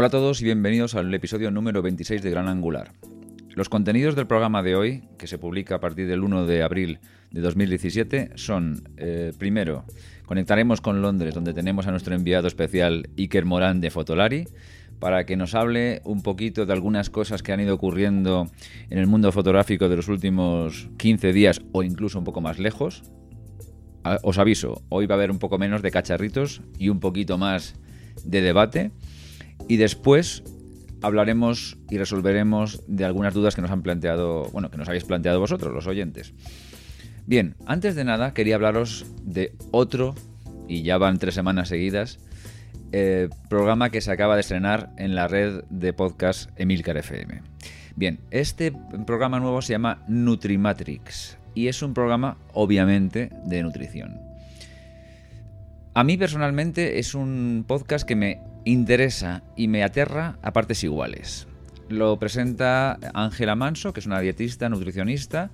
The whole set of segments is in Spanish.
Hola a todos y bienvenidos al episodio número 26 de Gran Angular. Los contenidos del programa de hoy, que se publica a partir del 1 de abril de 2017, son, eh, primero, conectaremos con Londres, donde tenemos a nuestro enviado especial Iker Morán de Fotolari, para que nos hable un poquito de algunas cosas que han ido ocurriendo en el mundo fotográfico de los últimos 15 días o incluso un poco más lejos. Ah, os aviso, hoy va a haber un poco menos de cacharritos y un poquito más de debate. Y después hablaremos y resolveremos de algunas dudas que nos han planteado, bueno, que nos habéis planteado vosotros, los oyentes. Bien, antes de nada quería hablaros de otro, y ya van tres semanas seguidas, eh, programa que se acaba de estrenar en la red de podcast Emilcar FM. Bien, este programa nuevo se llama Nutrimatrix y es un programa obviamente de nutrición. A mí personalmente es un podcast que me interesa y me aterra a partes iguales. Lo presenta Ángela Manso, que es una dietista, nutricionista,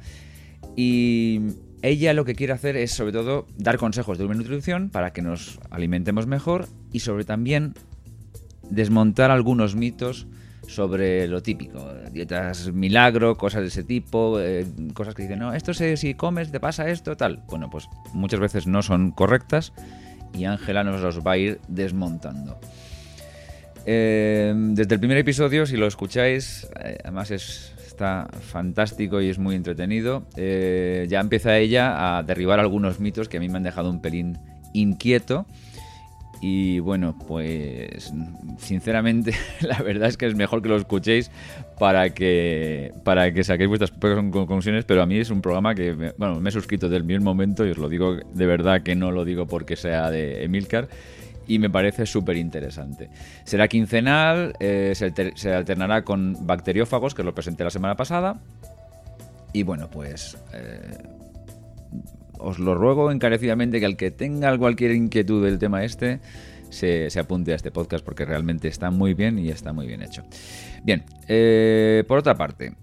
y ella lo que quiere hacer es sobre todo dar consejos de nutrición para que nos alimentemos mejor y sobre también desmontar algunos mitos sobre lo típico, dietas milagro, cosas de ese tipo, eh, cosas que dicen, no, esto si comes te pasa esto, tal. Bueno, pues muchas veces no son correctas y Ángela nos los va a ir desmontando. Eh, desde el primer episodio, si lo escucháis, eh, además está fantástico y es muy entretenido, eh, ya empieza ella a derribar algunos mitos que a mí me han dejado un pelín inquieto. Y bueno, pues sinceramente la verdad es que es mejor que lo escuchéis para que, para que saquéis vuestras propias conclusiones, pero a mí es un programa que bueno, me he suscrito desde el primer momento y os lo digo de verdad que no lo digo porque sea de Emilcar y me parece súper interesante. Será quincenal, eh, se, alternará con bacteriófagos, que lo presenté la semana pasada. Y bueno, pues eh, os lo ruego encarecidamente que al que tenga cualquier inquietud del tema este, se, apunte a este podcast porque realmente está muy bien y está muy bien hecho. Bien, eh, por otra parte,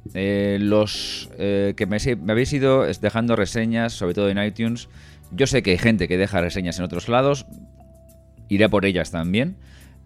los que me, me habéis ido dejando reseñas, sobre todo en iTunes, yo sé que hay gente que deja reseñas en otros lados, iré por ellas también,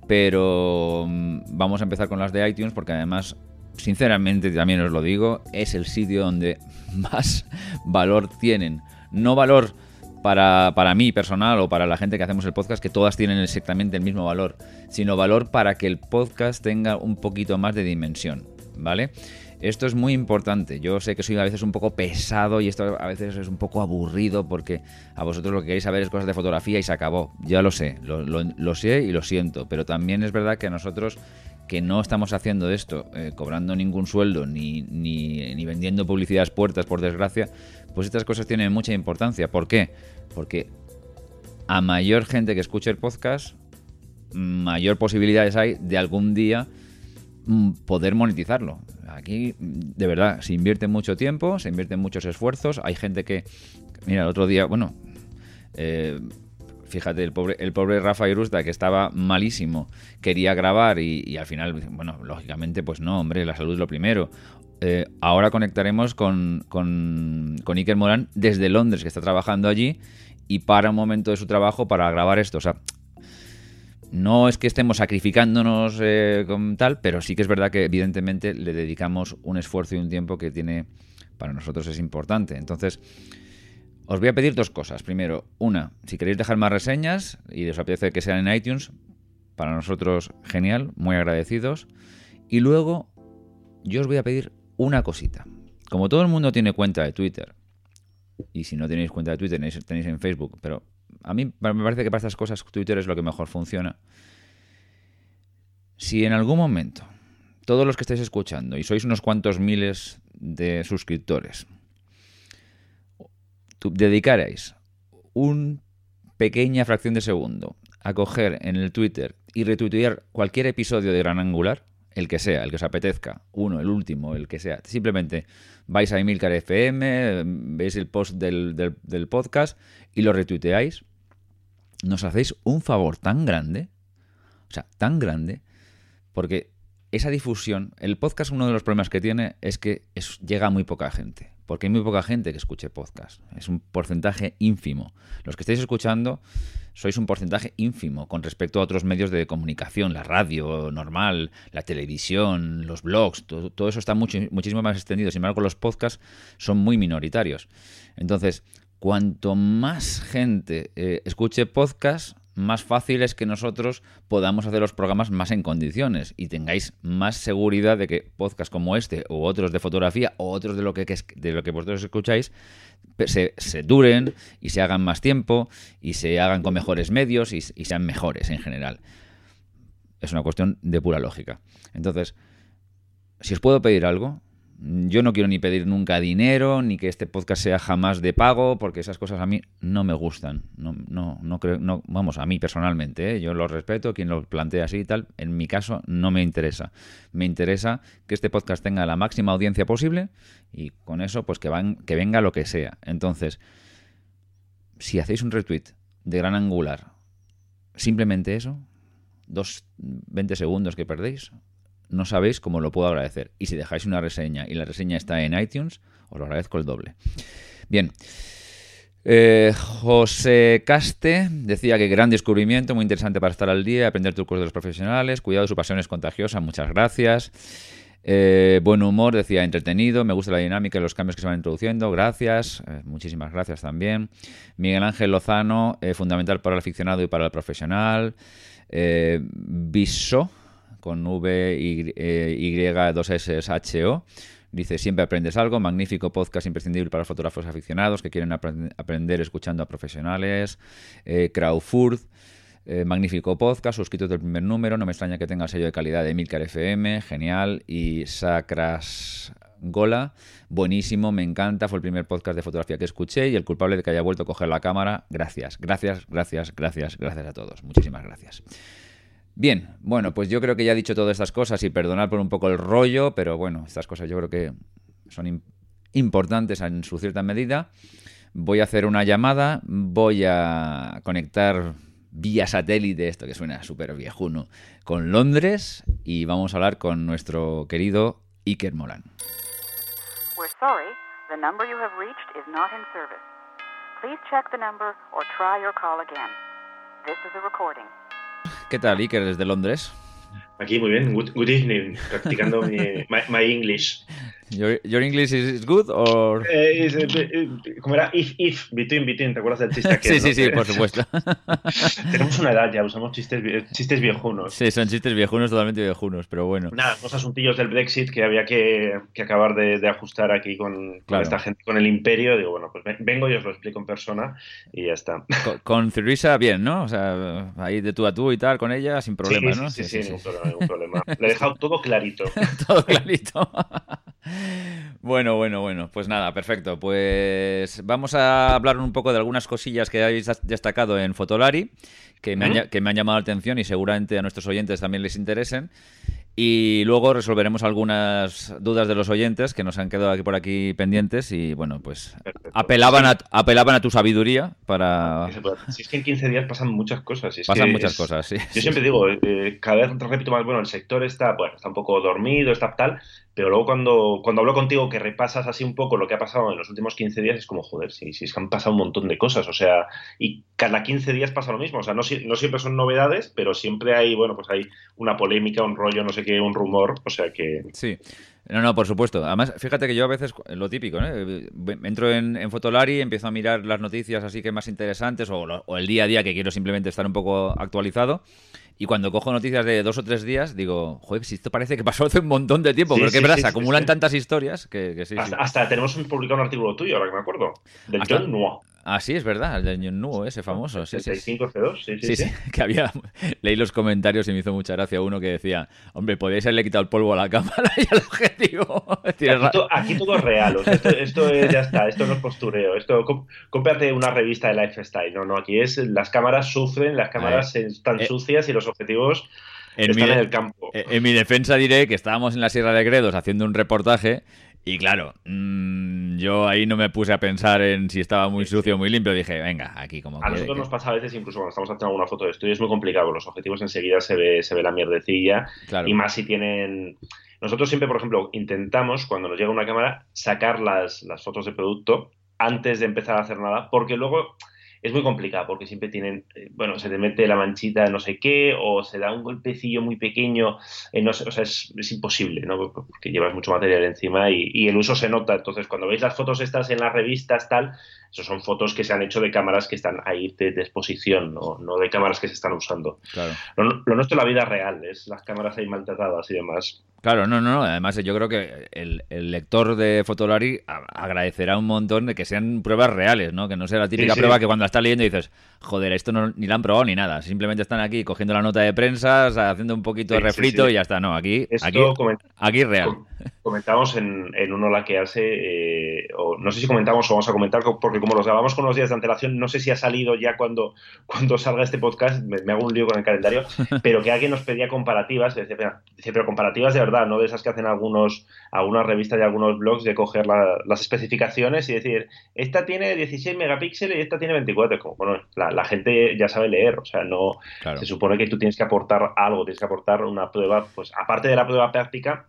pero mm, vamos a empezar con las de iTunes porque además, sinceramente también os lo digo, es el sitio donde más valor tienen. No valor para, para, mí personal o para la gente que hacemos el podcast, que todas tienen exactamente el mismo valor, sino valor para que el podcast tenga un poquito más de dimensión, ¿vale? Esto es muy importante. Yo sé que soy a veces un poco pesado y esto a veces es un poco aburrido porque a vosotros lo que queréis saber es cosas de fotografía y se acabó. Ya lo sé, lo, sé y lo siento. Pero también es verdad que nosotros que no estamos haciendo esto eh, cobrando ningún sueldo ni, ni, ni vendiendo publicidades puertas, por desgracia, pues estas cosas tienen mucha importancia. ¿Por qué? Porque a mayor gente que escuche el podcast, mayor posibilidades hay de algún día poder monetizarlo. Aquí, de verdad, se invierte mucho tiempo, se invierten muchos esfuerzos. Hay gente que, mira, el otro día, bueno, eh, fíjate, el pobre, el pobre Rafa Irusta, que estaba malísimo, quería grabar y, al final, bueno, lógicamente, pues no, hombre, la salud es lo primero. Eh, ahora conectaremos con, con, con Iker Morán desde Londres, que está trabajando allí, y para un momento de su trabajo para grabar esto. O sea, no es que estemos sacrificándonos eh, con tal, pero sí que es verdad que evidentemente le dedicamos un esfuerzo y un tiempo que tiene para nosotros es importante. Entonces, os voy a pedir dos cosas. Primero, una, si queréis dejar más reseñas y os apetece que sean en iTunes, para nosotros genial, muy agradecidos. Y luego, yo os voy a pedir una cosita. Como todo el mundo tiene cuenta de Twitter, y si no tenéis cuenta de Twitter, tenéis, tenéis en Facebook, pero a mí me parece que para estas cosas Twitter es lo que mejor funciona. Si en algún momento todos los que estáis escuchando, y sois unos cuantos miles de suscriptores, dedicarais una pequeña fracción de segundo a coger en el Twitter y retuitear cualquier episodio de Gran Angular, el que sea, el que os apetezca, uno, el último, el que sea, simplemente vais a Emilcar FM, veis el post del, del podcast y lo retuiteáis, nos hacéis un favor tan grande, o sea, tan grande, porque esa difusión, el podcast uno de los problemas que tiene es que llega a muy poca gente, porque hay muy poca gente que escuche podcast, es un porcentaje ínfimo. Los que estáis escuchando sois un porcentaje ínfimo con respecto a otros medios de comunicación, la radio normal, la televisión, los blogs, todo, eso está mucho, muchísimo más extendido. Sin embargo, los podcasts son muy minoritarios. Entonces, cuanto más gente eh, escuche podcasts, más fácil es que nosotros podamos hacer los programas más en condiciones y tengáis más seguridad de que podcasts como este o otros de fotografía o otros de lo que, de lo que vosotros escucháis se, duren y se hagan más tiempo y se hagan con mejores medios y sean mejores en general. Es una cuestión de pura lógica. Entonces, si os puedo pedir algo, yo no quiero ni pedir nunca dinero, ni que este podcast sea jamás de pago, porque esas cosas a mí no me gustan. No, no, no creo, no, vamos, a mí personalmente, ¿eh? yo lo respeto, quien lo plantea así y tal. En mi caso no me interesa. Me interesa que este podcast tenga la máxima audiencia posible y con eso, pues que, van, que venga lo que sea. Entonces, si hacéis un retweet de gran angular, simplemente eso, dos, 20 segundos que perdéis, no sabéis cómo lo puedo agradecer. Y si dejáis una reseña y la reseña está en iTunes, os lo agradezco el doble. Bien. Eh, José Caste decía que gran descubrimiento, muy interesante para estar al día, aprender trucos de los profesionales, cuidado, su pasión es contagiosa, muchas gracias. Eh, buen humor, decía entretenido, me gusta la dinámica y los cambios que se van introduciendo, gracias, eh, muchísimas gracias también. Miguel Ángel Lozano, fundamental para el aficionado y para el profesional. Viso, con V, Y, 2 S, H, O. Dice, siempre aprendes algo, magnífico podcast imprescindible para fotógrafos aficionados que quieren aprender escuchando a profesionales. Eh, eh, magnífico podcast, suscrito del primer número, no me extraña que tenga el sello de calidad de Milcar FM, genial. Y Sacras Gola, buenísimo, me encanta, fue el primer podcast de fotografía que escuché y el culpable de que haya vuelto a coger la cámara, gracias, gracias, gracias, gracias, gracias a todos, muchísimas gracias. Bien, bueno, pues yo creo que ya he dicho todas estas cosas y perdonar por un poco el rollo, pero bueno, estas cosas yo creo que son importantes en su cierta medida. Voy a hacer una llamada, voy a conectar vía satélite, esto que suena súper viejuno, con Londres y vamos a hablar con nuestro querido Iker Molan. We're sorry, the number you have reached is not in service. Please check the number or try your call again. This is a recording. ¿Qué tal, Iker, desde Londres? Aquí muy bien, good, evening, practicando mi my, English. Your, your English is good or eh, eh, eh, como era if if between between, ¿te acuerdas del chiste que Sí, sí, sí, por supuesto. Tenemos una edad ya, usamos chistes chistes viejunos. Sí, son chistes viejunos, totalmente viejunos, pero bueno. Nada, los asuntillos del Brexit que había que, que acabar de, de, ajustar aquí con, con, esta gente, con el imperio. Digo, bueno, pues vengo y os lo explico en persona y ya está. Con, con bien, ¿no? O sea, ahí de tú a tú y tal con ella sin problema, sí, ¿no? Sí, sí, sí, ningún problema, ningún problema. Le he dejado todo clarito. todo clarito. Bueno, bueno, bueno, pues nada, perfecto. Pues vamos a hablar un poco de algunas cosillas que habéis destacado en Fotolari, que me, han, que me han llamado la atención y seguramente a nuestros oyentes también les interesen. Y luego resolveremos algunas dudas de los oyentes que nos han quedado aquí por aquí pendientes y bueno, pues apelaban a, apelaban a tu sabiduría para... Si es que en 15 días pasan muchas cosas. pasan muchas cosas, sí. Yo siempre digo, eh, cada vez repito más, bueno, el sector está, bueno, está un poco dormido, está tal, pero luego cuando, cuando hablo contigo que repasas así un poco lo que ha pasado en los últimos 15 días, es como, joder, sí, sí, es que han pasado un montón de cosas, o sea, y cada 15 días pasa lo mismo, o sea, no, no siempre son novedades, pero siempre hay, bueno, pues hay una polémica, un rollo, no sé qué, un rumor, o sea que... Sí. No, no, por supuesto. Además, fíjate que yo a veces, lo típico, ¿no? Entro en, en Fotolari, empiezo a mirar las noticias así que más interesantes o, o, el día a día que quiero simplemente estar un poco actualizado. Y cuando cojo noticias de dos o tres días, digo, joder, si esto parece que pasó hace un montón de tiempo, porque verdad, se acumulan tantas historias que, sí, hasta, tenemos un, publicado un artículo tuyo, ahora que me acuerdo, del John Noah. Ah, sí, es verdad, el de Nuo, ese famoso. Sí, sí, sí. sí, sí, que había. Leí los comentarios y me hizo mucha gracia uno que decía: Hombre, podéis haberle quitado el polvo a la cámara y al objetivo. aquí, todo es real, esto, es, ya está, esto no es postureo. Esto, cómprate una revista de Lifestyle. No, no, aquí es las cámaras sufren, las cámaras están eh, sucias y los objetivos. están en el campo. En mi defensa diré que estábamos en la Sierra de Gredos haciendo un reportaje y claro, mmm, yo ahí no me puse a pensar en si estaba muy sucio o muy limpio. Dije, venga, aquí como. A nosotros nos pasa a veces, incluso cuando estamos haciendo alguna foto de estudio, es muy complicado. Los objetivos enseguida se ve, se ve la mierdecilla. Y más si tienen. Nosotros siempre, por ejemplo, intentamos, cuando nos llega una cámara, sacar las, las fotos de producto antes de empezar a hacer nada, porque luego es muy complicado porque siempre tienen, eh, bueno, se te mete la manchita no sé qué o se da un golpecillo muy pequeño, eh, no sé, o sea, es, imposible, ¿no? Porque llevas mucho material encima y, y, el uso se nota. Entonces, cuando veis las fotos estas en las revistas, tal, eso son fotos que se han hecho de cámaras que están ahí de, exposición, ¿no? no de cámaras que se están usando. Claro. Lo, lo nuestro es la vida real, es las cámaras ahí maltratadas y demás. Claro, no, no, Además, yo creo que el, lector de Fotolari agradecerá un montón de que sean pruebas reales, ¿no? Que no sea la típica prueba que cuando la estás leyendo dices, joder, esto no, ni la han probado ni nada. Simplemente están aquí cogiendo la nota de prensa, haciendo un poquito de refrito y ya está. No, aquí, aquí, aquí real. Comentamos en, en un Hola que hace, eh, o no sé si comentamos o vamos a comentar, porque como los grabamos con unos días de antelación, no sé si ha salido ya cuando, cuando salga este podcast, me, hago un lío con el calendario, pero que alguien nos pedía comparativas, decía, pero comparativas de verdad, no de esas que hacen algunos, algunas revistas y algunos blogs de coger las especificaciones y decir, esta tiene 16 megapíxeles y esta tiene 24. Como, bueno, la, gente ya sabe leer, o sea, no se supone que tú tienes que aportar algo, tienes que aportar una prueba, pues aparte de la prueba práctica,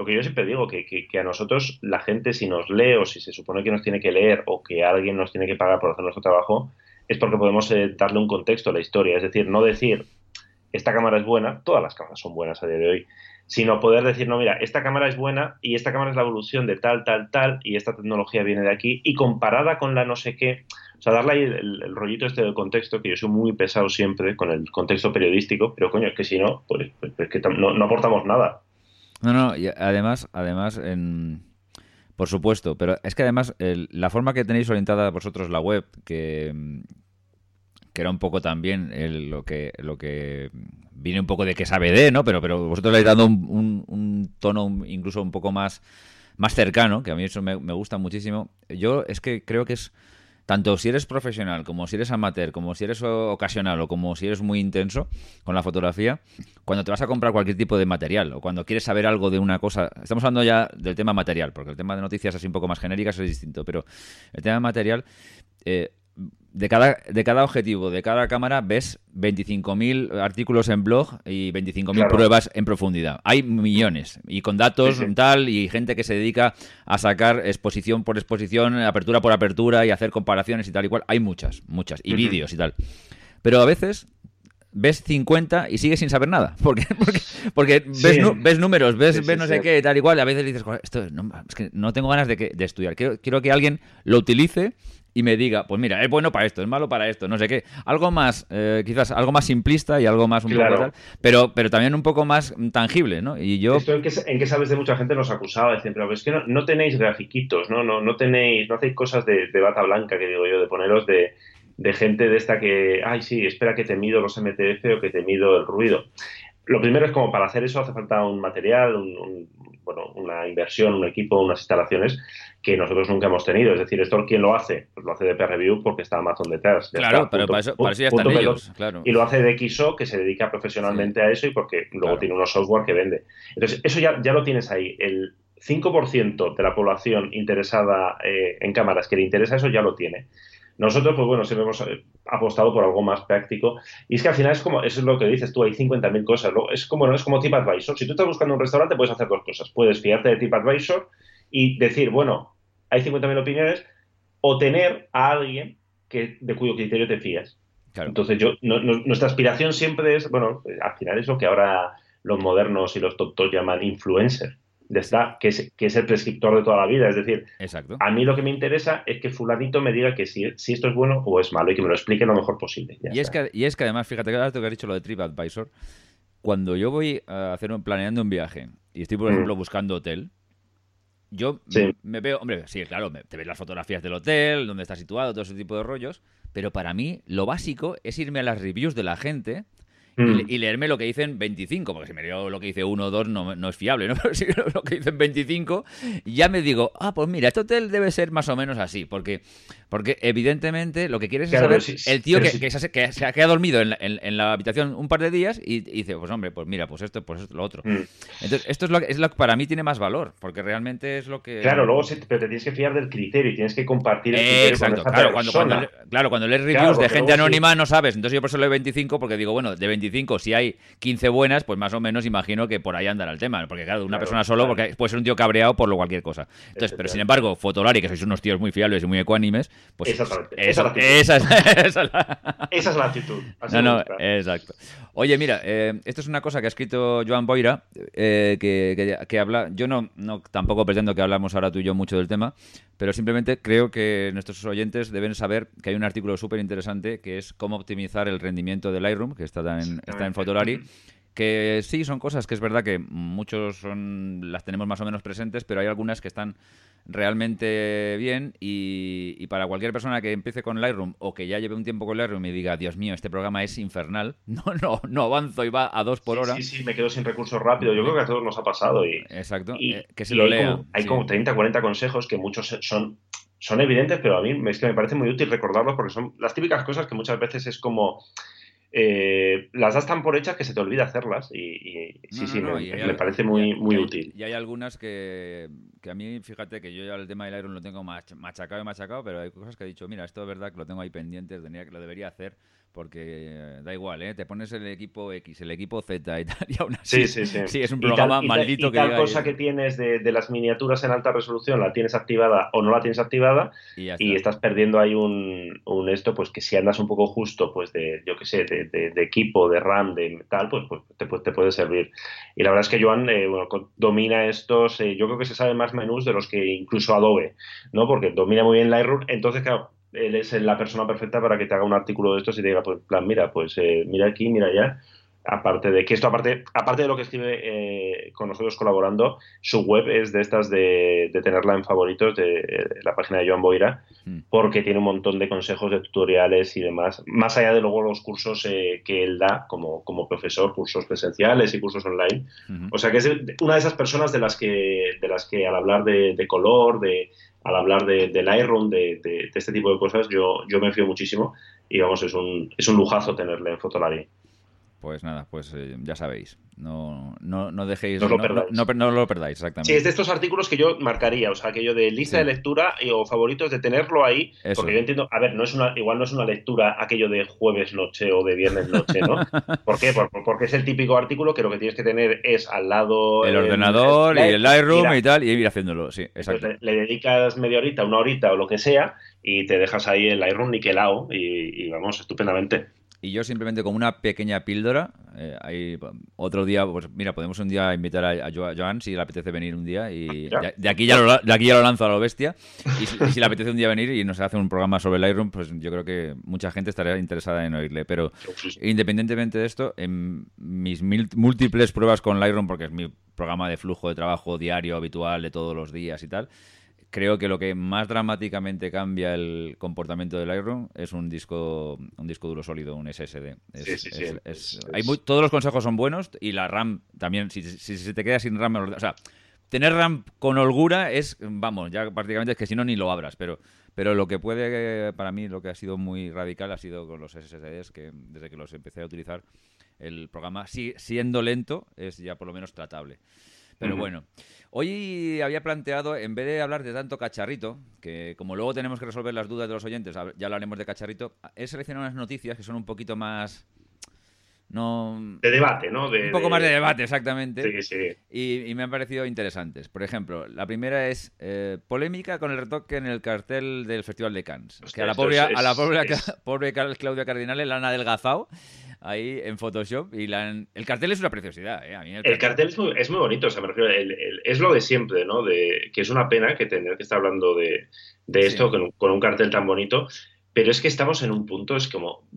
lo que yo siempre digo, que, que, a nosotros la gente si nos lee o si se supone que nos tiene que leer o que alguien nos tiene que pagar por hacer nuestro trabajo, es porque podemos eh, darle un contexto a la historia. Es decir, no decir, esta cámara es buena, todas las cámaras son buenas a día de hoy, sino poder decir, no, mira, esta cámara es buena y esta cámara es la evolución de tal, tal, tal, y esta tecnología viene de aquí, y comparada con la no sé qué, o sea, darle ahí el, rollito este del contexto, que yo soy muy pesado siempre con el contexto periodístico, pero coño, es que si no, pues, pues, pues que no, no, aportamos nada. No, no, y además, además, por supuesto, pero es que además la forma que tenéis orientada vosotros la web, que, que era un poco también lo que lo que viene un poco de que sabe de, ¿no? Pero, pero vosotros le habéis dado un, tono incluso un poco más, más cercano, que a mí eso me, gusta muchísimo. Yo es que creo que es tanto si eres profesional, como si eres amateur, como si eres ocasional o como si eres muy intenso con la fotografía, cuando te vas a comprar cualquier tipo de material o cuando quieres saber algo de una cosa, estamos hablando ya del tema material, porque el tema de noticias así un poco más genéricas es distinto, pero el tema material, eh, de cada, de cada objetivo, de cada cámara, ves 25.000 artículos en blog y 25.000 pruebas en profundidad. Hay millones y con datos tal y gente que se dedica a sacar exposición por exposición, apertura por apertura y hacer comparaciones y tal y cual. Hay muchas, muchas. Y vídeos y tal. Pero a veces ves 50 y sigues sin saber nada. Porque, porque, porque ves, ves, números, ves, ves no sé qué, tal y cual. Y a veces dices, esto no, es que no tengo ganas de, que, de estudiar. Quiero, quiero que alguien lo utilice y me diga, pues mira, es bueno para esto, es malo para esto, no sé qué. Algo más, eh, quizás algo más simplista y algo más un poco tal, pero, pero también un poco más tangible, ¿no? Y yo... Esto en que, en que sabes de mucha gente nos acusaba, decir, pero es que no, tenéis grafiquitos, ¿no? No, no tenéis, no hacéis cosas de, bata blanca, que digo yo, de poneros de, de gente de esta que, ay, sí, espera que te mido los MTF o que te mido el ruido. Lo primero es como para hacer eso hace falta un material, un, bueno, una inversión, un equipo, unas instalaciones que nosotros nunca hemos tenido. Es decir, ¿esto quién lo hace? Pues lo hace de Review porque está Amazon detrás. claro, pero para, eso, ya están ellos, claro. Y lo hace de XO, que se dedica profesionalmente a eso y porque luego tiene unos software que vende. Entonces, eso ya, ya lo tienes ahí. El 5% de la población interesada eh, en cámaras que le interesa eso ya lo tiene. Nosotros, pues bueno, siempre hemos eh, apostado por algo más práctico. Y es que al final es como, eso es lo que dices tú, hay 50.000 cosas. Es como, no es como TripAdvisor. Si tú estás buscando un restaurante, puedes hacer dos cosas. Puedes fiarte de TripAdvisor y decir, bueno, hay 50.000 opiniones, o tener a alguien que, de cuyo criterio te fías. Entonces, yo, nuestra aspiración siempre es, bueno, al final es lo que ahora los modernos y los tontos llaman influencer, que, es, que es el prescriptor de toda la vida. Es decir, a mí lo que me interesa es que fulanito me diga que si, si esto es bueno o es malo y que me lo explique lo mejor posible. y, es que, y es que además, fíjate, que has dicho lo de TripAdvisor, cuando yo voy a hacer un, planeando un viaje y estoy, por mm. ejemplo, buscando hotel, yo me veo, hombre, sí, claro, te ves las fotografías del hotel, dónde está situado, todo ese tipo de rollos, pero para mí lo básico es irme a las reviews de la gente Mm. y, leerme lo que dicen 25, porque si me leo lo que dice 1 o 2 no, no, es fiable, ¿no? Pero si leo lo que dicen 25, ya me digo, ah, pues mira, este hotel debe ser más o menos así, porque, porque evidentemente lo que quieres es saber el tío que, que, se, que, se, ha quedado dormido en la, en, la, habitación un par de días y, dice, pues hombre, pues mira, pues esto, pues esto, lo otro. Mm. Entonces, esto es lo, es lo que para mí tiene más valor, porque realmente es lo que... Claro, luego pero te tienes que fiar del criterio y tienes que compartir el criterio Exacto, claro, cuando, cuando, claro, cuando lees reviews de gente anónima no sabes, entonces yo por eso leo 25 porque digo, bueno, de 25 25, si hay 15 buenas, pues más o menos imagino que por ahí andará el tema. Porque claro, una persona solo, porque puede ser un tío cabreado por lo cualquier cosa. Entonces, pero sin embargo, Fotolari, que sois unos tíos muy fiables y muy ecuánimes, pues Exactamente. esa, Esa es esa es- la- Esa es la actitud. Así no, no, exacto. Oye, mira, eh, esto es una cosa que ha escrito Joan Boira, eh, que, que- que habla. Yo no, no tampoco pretendo que hablamos ahora tú y yo mucho del tema, pero simplemente creo que nuestros oyentes deben saber que hay un artículo súper interesante que es cómo optimizar el rendimiento del Lightroom, que está en, está en Fotolari. Que sí, son cosas que es verdad que muchos son las tenemos más o menos presentes, pero hay algunas que están realmente bien y, y para cualquier persona que empiece con Lightroom o que ya lleve un tiempo con Lightroom y diga, Dios mío, este programa es infernal, no, no, no avanzo y va a dos por Sí, hora. Sí, sí, me quedo sin recursos rápido. Yo creo que a todos nos ha pasado. Y, Exacto, y- eh, que se y lo hay lea. Como, hay sí. como 30, 40 consejos que muchos son, son evidentes, pero a mí es que me parece muy útil recordarlos porque son las típicas cosas que muchas veces es como. Eh, las das tan por hechas que se te olvida hacerlas. Y, y sí, No, sí, no, me, y parece muy, hay- muy útil. Y hay algunas que, que a mí, fíjate que yo ya el tema del Iron lo tengo mach- machacado y machacado, pero hay cosas que he dicho, mira, esto es verdad que lo tengo ahí pendiente, lo debería hacer, porque eh, da igual, ¿eh? Te pones el equipo X, el equipo Z y tal, y aún así. Sí, sí, sí. es un programa y tal- maldito y que tal cosa que tienes de, de las miniaturas en alta resolución, la tienes activada o no la tienes activada, y ya y está. estás perdiendo ahí un, un esto, pues que si andas un poco justo, pues de, yo qué sé, de, de- equipo, de RAM, de tal, pues, pues te, te puede servir. Y la verdad es que Joan eh, bueno, domina estos, eh, yo creo que se sabe más menús de los que incluso Adobe, ¿no? Porque domina muy bien Lightroom, entonces, claro, él es la persona perfecta para que te haga un artículo de estos y te diga, pues, plan, mira, pues eh, mira aquí, mira allá. Aparte de que esto, aparte, aparte de lo que escribe eh, con nosotros colaborando, su web es de estas de, de tenerla en favoritos de, la página de Joan Boira, Mm. porque tiene un montón de consejos, de tutoriales y demás, más allá de luego los cursos eh, que él da como, como profesor, cursos presenciales y cursos online. O sea que es una de esas personas de las que, de las que al hablar de, de color, de, al hablar de, de Lightroom, de, de- de este tipo de cosas, yo, yo me fío muchísimo y vamos, es un, es un lujazo tenerle en Fotolari. Pues nada, pues eh, ya sabéis, no, no, no dejéis, No lo no, perdáis. no- no- no lo perdáis, exactamente. Sí, es de estos artículos que yo marcaría, o sea, aquello de lista Sí. de lectura y- o favoritos, de tenerlo ahí, Eso. porque yo entiendo, a ver, no es una, igual no es una lectura aquello de jueves noche o de viernes noche, ¿no? ¿Por qué? Por- por- porque es el típico artículo que lo que tienes que tener es al lado el eh, ordenador y el Lightroom mira, y tal, y ir haciéndolo, sí, exacto. Le, le dedicas media horita, una horita o lo que sea y te dejas ahí el Lightroom niquelado y, y vamos, estupendamente. Y yo simplemente como una pequeña píldora, eh, ahí, otro día, pues mira, podemos un día invitar a, a Jo- Joan si le apetece venir un día y de, de aquí ya lo, la- de aquí ya lo lanzo a lo bestia. Y si, y si le apetece un día venir y nos hace un programa sobre Lightroom, pues yo creo que mucha gente estaría interesada en oírle. Pero independientemente de esto, en mis mil- múltiples pruebas con Lightroom, porque es mi programa de flujo de trabajo diario, habitual, de todos los días y tal, creo que lo que más dramáticamente cambia el comportamiento del Lightroom es un disco un disco duro sólido, un SSD. Es- Sí, sí, sí. es- es- Es- hay es- muy- todos los consejos son buenos y la RAM también, si, si, si te quedas sin RAM, o sea, tener RAM con holgura es, vamos, ya prácticamente es que si no ni lo abras, pero pero lo que puede, para mí, lo que ha sido muy radical ha sido con los SSDs, que desde que los empecé a utilizar, el programa, si- siendo lento, es ya por lo menos tratable. Pero bueno, hoy había planteado, en vez de hablar de tanto cacharrito, que como luego tenemos que resolver las dudas de los oyentes, ya hablaremos de cacharrito, he seleccionado unas noticias que son un poquito más... No, De debate, ¿no? De- un poco más de debate, exactamente. Sí, sí. Y, y me han parecido interesantes. Por ejemplo, la primera es eh, polémica con el retoque en el cartel del Festival de Cannes. Hostia, que a la pobre, es- a la pobre, es- pobre Claudia Cardinale la han adelgazado ahí en Photoshop. y la El cartel es una preciosidad, ¿eh? A mí el El cartel es muy, es muy bonito, o sea, me refiero, el- el- es lo de siempre, ¿no? De, que es una pena que tener que estar hablando de, de esto Sí. con, un- con un cartel tan bonito, pero es que estamos en un punto, es como...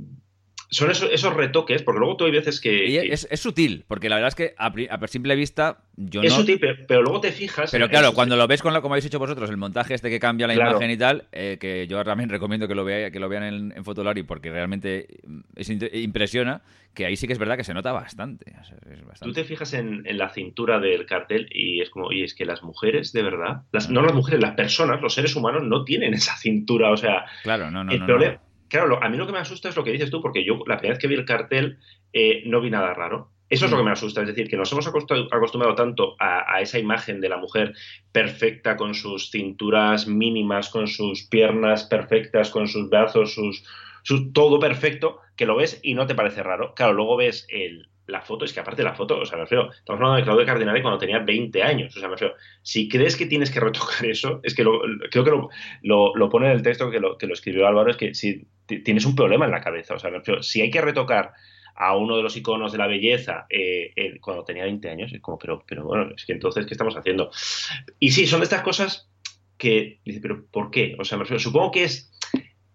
Son esos, esos retoques, porque luego tú hay veces que... Y que es, es sutil, porque la verdad es que a, simple vista yo es no... sutil, pero, pero luego te fijas... Pero claro, cuando lo ves con la, como habéis hecho vosotros, el montaje este que cambia la Claro. imagen y tal, eh, que yo también recomiendo que lo, vea, que lo vean en, en Fotolari porque realmente mm, es impresiona, que ahí sí que es verdad que se nota bastante. o sea, es bastante. Tú te fijas en, en la cintura del cartel y es como, oye, es que las mujeres, de verdad, las, Ah. no las mujeres, las personas, los seres humanos no tienen esa cintura, o sea, Claro, no, no, el no, problema, no. Claro, lo- a mí lo que me asusta es lo que dices tú, porque yo la primera vez que vi el cartel eh, no vi nada raro. Eso es lo que me asusta, es decir, que nos hemos acostu- acostumbrado tanto a, a esa imagen de la mujer perfecta, con sus cinturas mínimas, con sus piernas perfectas, con sus brazos, sus, sus todo perfecto, que lo ves y no te parece raro. Claro, luego ves el, la foto, es que aparte la foto, o sea, me refiero, estamos hablando de Claudio Cardinale cuando tenía 20 años, o sea, me refiero, si crees que tienes que retocar eso, es que lo, creo que lo, lo, pone en el texto que lo, que lo escribió Álvaro, es que si tienes un problema en la cabeza, o sea, me refiero, si hay que retocar a uno de los iconos de la belleza eh, cuando tenía 20 años, es como, pero, pero bueno, es que entonces, ¿qué estamos haciendo? Y sí, son de estas cosas que, dice, pero ¿por qué? O sea, me refiero, supongo que es,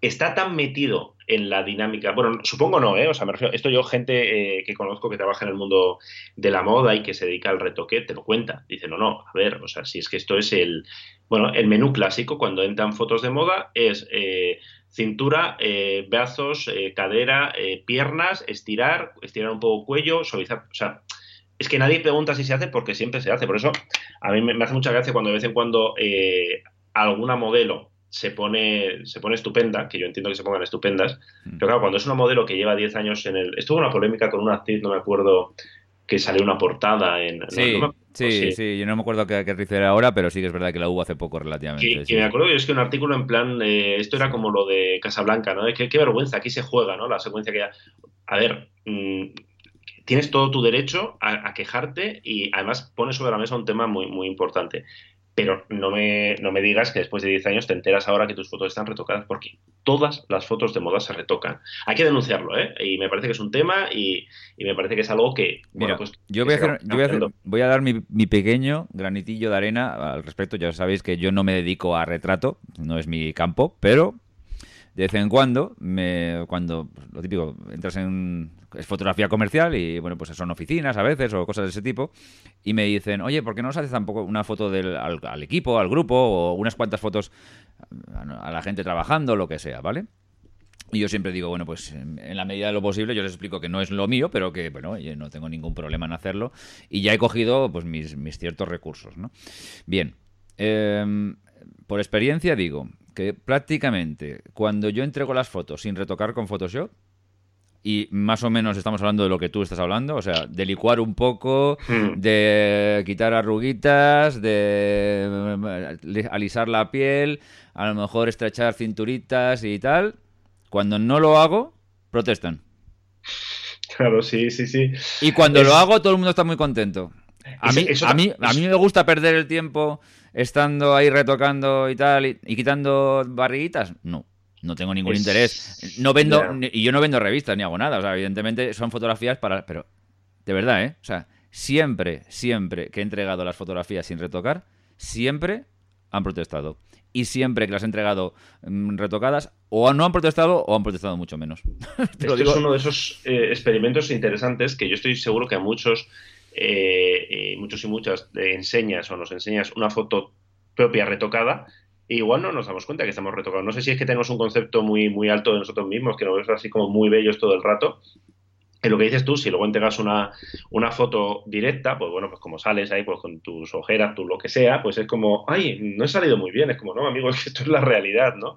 está tan metido en la dinámica. Bueno, supongo no, ¿eh? O sea, me refiero, esto yo, gente eh, que conozco que trabaja en el mundo de la moda y que se dedica al retoque, te lo cuenta. Dice, no, no, a ver, o sea, si es que esto es el. Bueno, el menú clásico cuando entran fotos de moda es eh, cintura, eh, brazos, cadera, piernas, estirar, estirar un poco cuello, suavizar. O sea, es que nadie pregunta si se hace porque siempre se hace. Por eso, a mí me, hace mucha gracia cuando de vez en cuando alguna modelo se pone, se pone estupenda, que yo entiendo que se pongan estupendas, mm. pero claro, cuando es una modelo que lleva 10 años en el... Estuvo una polémica con una actriz, no me acuerdo, que salió una portada en... Sí, sí, sí, yo no me acuerdo qué, actriz era ahora, pero sí que es verdad que la hubo hace poco relativamente. Y, me acuerdo yo es que un artículo en plan, eh, esto era como lo de Casablanca, ¿no? Qué, qué vergüenza, aquí se juega, ¿no? La secuencia que... A ver, mm, tienes todo tu derecho a, a, quejarte y además pones sobre la mesa un tema muy, muy importante pero no me, no me digas que después de 10 años te enteras ahora que tus fotos están retocadas, porque todas las fotos de moda se retocan. Hay que denunciarlo, ¿eh? Y me parece que es un tema y, me parece que es algo que... Mira, pues, yo, voy, a voy, a dar mi, mi, pequeño granitillo de arena al respecto. Ya sabéis que yo no me dedico a retrato, no es mi campo, pero de vez en cuando, me, cuando lo típico, entras en es fotografía comercial y bueno, pues son oficinas a veces o cosas de ese tipo y me dicen, oye, ¿por qué no nos haces tampoco una foto del, al, equipo, al grupo o unas cuantas fotos a, la gente trabajando, lo que sea, ¿vale? Y yo siempre digo, bueno, pues en la medida de lo posible yo les explico que no es lo mío, pero que, bueno, yo no tengo ningún problema en hacerlo y ya he cogido pues mis, mis ciertos recursos, ¿no? Bien, em, por experiencia digo que prácticamente cuando yo entrego las fotos sin retocar con Photoshop, y más o menos estamos hablando de lo que tú estás hablando, o sea, de licuar un poco, hmm. de quitar arruguitas, de eh, alisar la piel, a lo mejor estrechar cinturitas y tal. Cuando no lo hago, protestan. Claro, sí, sí, sí. Y cuando lo hago, todo el mundo está muy contento. A mí, a mí, a mí me gusta perder el tiempo estando ahí retocando y tal y, quitando barriguitas? No. No tengo ningún interés. No vendo, y yo no vendo revistas ni hago nada. O sea, evidentemente son fotografías para. Pero, de verdad, ¿eh? O sea, siempre, siempre que he entregado las fotografías sin retocar, siempre han protestado. Y siempre que las he entregado mm, retocadas, o no han protestado o han protestado mucho menos. este es uno de esos eh, experimentos interesantes que yo estoy seguro que a muchos eh, muchos y muchas le enseñas o nos enseñas una foto propia retocada, e igual no nos damos cuenta que estamos retocados. No sé si es que tenemos un concepto muy, muy alto de nosotros mismos, que nos vemos así como muy bellos todo el rato. En lo que dices tú, si luego entregas una, una foto directa, pues bueno, pues como sales ahí pues con tus ojeras, tú lo que sea, pues es como, ay, no he salido muy bien. Es como, no, amigo, es que esto es la realidad, ¿no?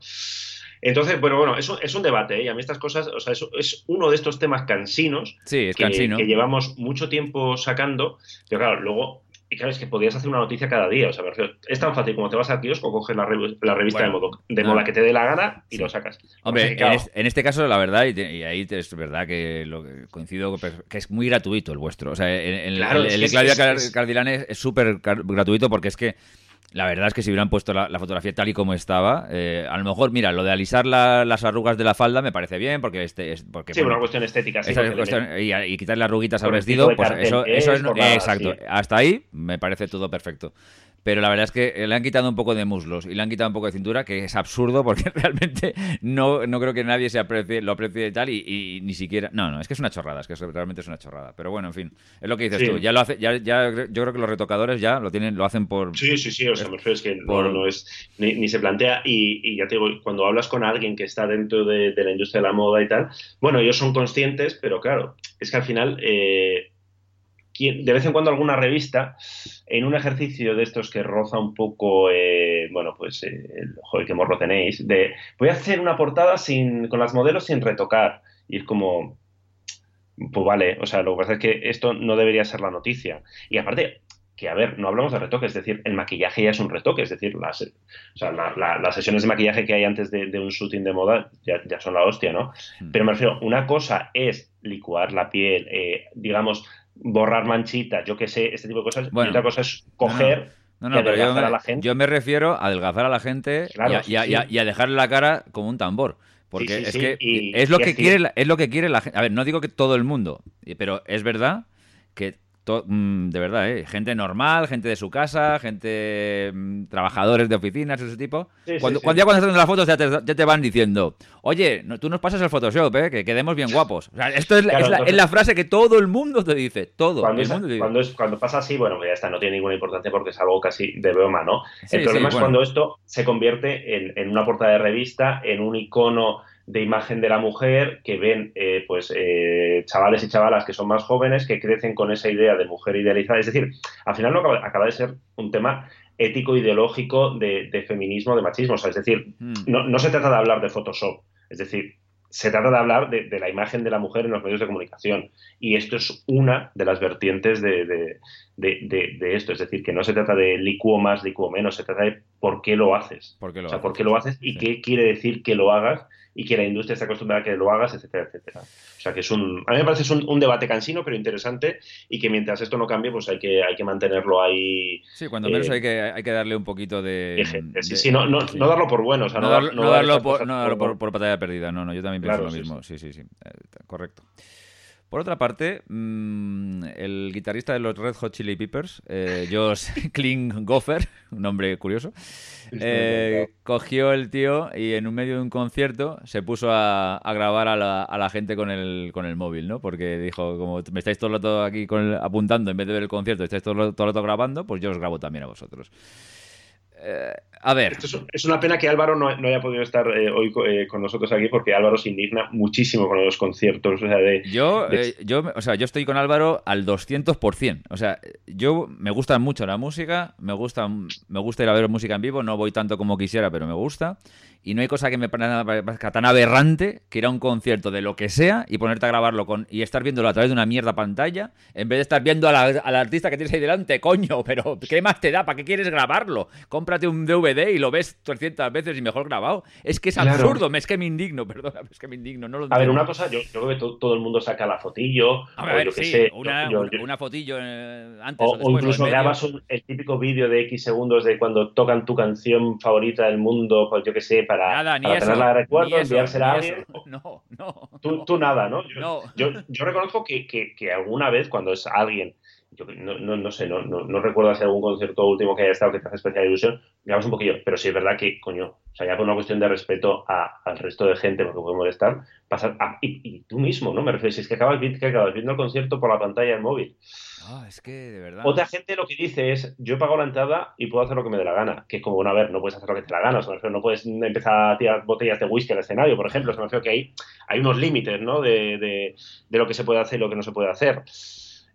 Entonces, bueno, bueno, eso es un debate, ¿eh? y a mí estas cosas, o sea, eso es uno de estos temas cansinos que, que, llevamos mucho tiempo sacando, pero claro, luego y claro, es que podías hacer una noticia cada día. O sea, es tan fácil como te vas al kiosco, coges la, la revista de, modo, de moda que te dé la gana y lo sacas. Hombre, en, este, caso, la verdad, y, ahí es verdad que lo coincido que es muy gratuito el vuestro. O sea, el, el, de Claudia Cardilane es súper gratuito porque es que la verdad es que si hubieran puesto la, fotografía tal y como estaba, eh, a lo mejor, mira, lo de alisar las arrugas de la falda me parece bien, porque este es porque sí, una cuestión estética. Sí, y, y, quitar las arruguitas al vestido, pues eso, eso es, exacto. Hasta ahí me parece todo perfecto pero la verdad es que le han quitado un poco de muslos y le han quitado un poco de cintura, que es absurdo porque realmente no, no creo que nadie se aprecie, lo aprecie y tal y, ni siquiera... No, no, es que es una chorrada, es que realmente es una chorrada. Pero bueno, en fin, es lo que dices tú. Ya lo hace, ya, ya, yo creo que los retocadores ya lo tienen, lo hacen por... Sí, sí, sí, o sea, me refiero es que no, es, ni, se plantea y, ya te digo, cuando hablas con alguien que está dentro de, la industria de la moda y tal, bueno, ellos son conscientes, pero claro, es que al final... Eh, de vez en cuando alguna revista, en un ejercicio de estos que roza un pojo, eh, bueno, pues, eh, el, joder, qué morro tenéis, de voy a hacer una portada sin, con las modelos sin retocar. Y es como, pues vale, o sea, lo que pasa es que esto no debería ser la noticia. Y aparte, que, a ver, no hablamos de retoque, es decir, el maquillaje ya es un retoque, es decir, las, o sea, las sesiones de maquillaje que hay antes de, un shooting de moda ya, ya, son la hostia, ¿no? Mm. Pero me refiero, una cosa es licuar la piel, eh, digamos, borrar manchitas, yo qué sé, este tipo de cosas, y otra cosa es coger... No, no, pero yo me, a la gente. yo me refiero a adelgazar a la gente y, a, dejarle la cara como un tambor. Porque es que es lo que quiere es lo que quiere la gente. A ver, no digo que todo el mundo, pero es verdad que Mm, de verdad, ¿eh? gente normal, gente de su casa, gente mm, trabajadores de oficinas, ese tipo. cuando, cuando, ya cuando estás haciendo las fotos ya te, van diciendo, oye, tú nos pasas el Photoshop, ¿eh? que quedemos bien guapos. O sea, esto es, la, frase que todo el mundo te dice, todo. Cuando, cuando, pasa así, bueno, pues ya está, no tiene ninguna importancia porque es algo casi de broma, ¿no? el problema es cuando esto se convierte en, en una portada de revista, en un icono de imagen de la mujer que ven eh, pues eh, chavales y chavalas que son más jóvenes que crecen con esa idea de mujer idealizada. Es decir, al final no acaba, de ser un tema ético, ideológico de, feminismo, de machismo. es decir, hmm. no, se trata de hablar de Photoshop. Es decir, se trata de hablar de, la imagen de la mujer en los medios de comunicación. Y esto es una de las vertientes de, esto. Es decir, que no se trata de licuo más, licuo menos, se trata de por qué lo haces. ¿Por qué lo o sea, por qué lo haces y qué quiere decir que lo hagas y que la industria se acostumbrada a que lo hagas, etcétera, etcétera. O sea que es un, a mí me parece es un, debate cansino, pero interesante y que mientras esto no cambie, pues hay que, hay que mantenerlo ahí. Sí, cuando menos eh, hay, que, hay que darle un poquito de... sí, sí, no, no, no, darlo por bueno, o sea, no, darlo, por, no darlo por, por, batalla perdida, no, no, yo también pienso lo mismo, sí, sí, sí, eh, correcto. Por otra parte, mm, el guitarrista de los Red Hot Chili Peppers, eh, Josh Klinghoffer, un nombre curioso, eh, cogió el tío y en un medio de un concierto se puso a, grabar a la, gente con el, con el móvil, ¿no? Porque dijo, como me estáis todo el rato aquí apuntando en vez de ver el concierto, estáis todo el rato grabando, pues yo os grabo también a vosotros. Eh, a ver. es, una pena que Álvaro no, haya podido estar eh, hoy eh, con nosotros aquí porque Álvaro se indigna muchísimo con los conciertos. yo, yo, o sea, yo estoy con Álvaro al 200%. O sea, yo me gusta mucho la música, me gusta, me gusta ir a ver música en vivo, no voy tanto como quisiera, pero me gusta. Y no hay cosa que me parezca tan aberrante que ir a un concierto de lo que sea y ponerte a grabarlo con y estar viéndolo a través de una mierda pantalla en vez de estar viendo al artista que tienes ahí delante, coño. Pero ¿qué más te da? ¿Para qué quieres grabarlo? Cómprate un DVD y lo ves 300 veces y mejor grabado. Es que es absurdo, es que me indigno, perdona, es que me indigno. No a ver, una cosa, yo, creo que todo, el mundo saca la fotillo. A ver, sí, una, una, fotillo eh, antes o, o, incluso grabas el típico vídeo de X segundos de cuando tocan tu canción favorita del mundo, pues yo que sé, para, nada, para eso, tenerla de recuerdo, enviársela a alguien. No, no. Tú, tú nada, ¿no? Yo, yo, yo, reconozco que, que, que alguna vez cuando es alguien yo no, no, no sé, no, no, no, recuerdo hacer algún concierto último que haya estado que te hace especial ilusión, digamos un poquillo, pero sí es verdad que, coño, o sea, ya por una cuestión de respeto al resto de gente, porque puede molestar, pasar, y, tú mismo, ¿no? Me refiero, si es que acabas, que acabas viendo el concierto por la pantalla del móvil. Ah, es que de verdad. Otra gente lo que dice es, yo pago la entrada y puedo hacer lo que me dé la gana. Que como, bueno, a ver, no puedes hacer lo que te dé la gana. O sea, no puedes empezar a tirar botellas de whisky al escenario, por ejemplo. O sea, me refiero que hay, hay unos límites, ¿no? De, de, de, lo que se puede hacer y lo que no se puede hacer.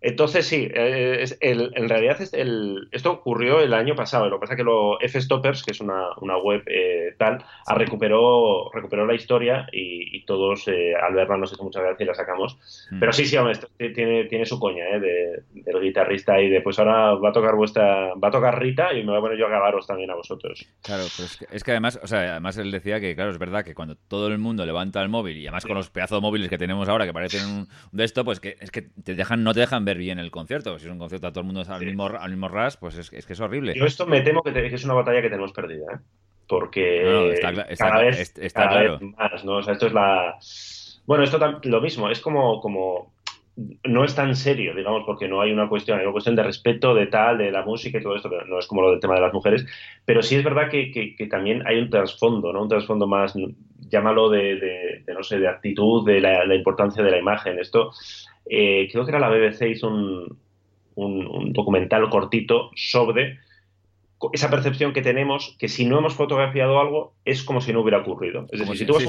Entonces, sí, eh, en realidad esto ocurrió el año pasado. Lo que pasa es que lo F-Stoppers, que es una, web eh, tal, recuperó, recuperó la historia y, todos eh, al verla nos hizo mucha gracia y la sacamos. Mm. Pero sí, sí, hombre, esto tiene, tiene su coña de, del guitarrista y de pues ahora va a tocar vuestra, va a tocar Rita y me voy a poner yo a grabaros también a vosotros. Claro, pero es que, además, o sea, además él decía que, claro, es verdad que cuando todo el mundo levanta el móvil y además con los pedazos de móviles que tenemos ahora que parecen un, de esto, pues que es que te dejan, no te dejan ver bien el concierto. Si es un concierto a todo el mundo al, mismo, al mismo ras, pues es, que es horrible. Yo esto me temo que, es una batalla que tenemos perdida, ¿eh? Porque está, cada vez, claro. más, ¿no? O sea, esto es la... Bueno, esto lo mismo, es como, como no es tan serio, digamos, porque no hay una cuestión, hay una cuestión de respeto, de tal, de la música y todo esto, no es como lo del tema de las mujeres, pero sí es verdad que, también hay un trasfondo, ¿no? Un trasfondo más, llámalo de, no sé, de actitud, de la, importancia de la imagen. Esto, eh, creo que era la BBC, hizo un, un, documental cortito sobre esa percepción que tenemos que si no hemos fotografiado algo es como si no hubiera ocurrido. Es decir, si, tú vas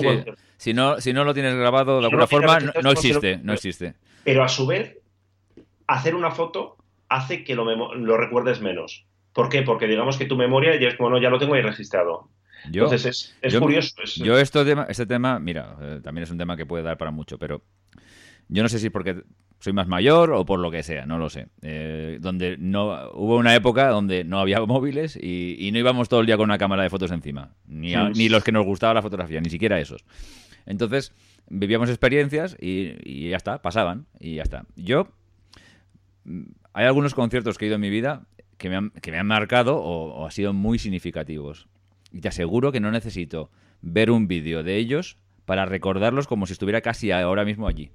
si, no, si no lo tienes grabado de alguna forma, no, existe, no existe. Pero a su vez, hacer una foto hace que lo, lo recuerdes menos. ¿Por qué? Porque digamos que tu memoria ya es como, no, ya lo tengo ahí registrado. Entonces es, curioso. yo esto este tema, mira, eh, también es un tema que puede dar para mucho, pero yo no sé si porque soy más mayor o por lo que sea, no lo sé. Eh, donde no hubo una época donde no había móviles y, no íbamos todo el día con una cámara de fotos encima, ni, ni los que nos gustaba la fotografía, ni siquiera esos. Entonces vivíamos experiencias y, ya está, pasaban y ya está. Yo mm, hay algunos conciertos que he ido en mi vida que me han, que me han marcado o, o han sido muy significativos. Y te aseguro que no necesito ver un vídeo de ellos para recordarlos como si estuviera casi ahora mismo allí.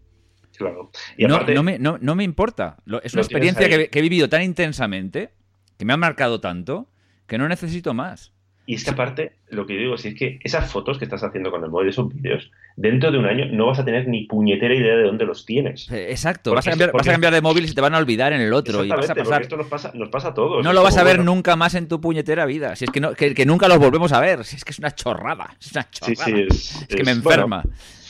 Claro. no, me, no, me, importa. Es una experiencia que, he vivido tan intensamente, que me ha marcado tanto, que no necesito más. Y es que aparte, lo que digo, si es que esas fotos que estás haciendo con el móvil, esos vídeos, dentro de un año no vas a tener ni puñetera idea de dónde los tienes. Eh, exacto, vas a, cambiar, de móvil y se te van a olvidar en el otro. Y vas a pasar... esto nos pasa, nos pasa a todos. No lo vas a ver nunca más en tu puñetera vida. Si es que, no, que, nunca los volvemos a ver. Si es que es una chorrada. Es una chorrada. es, que me enferma.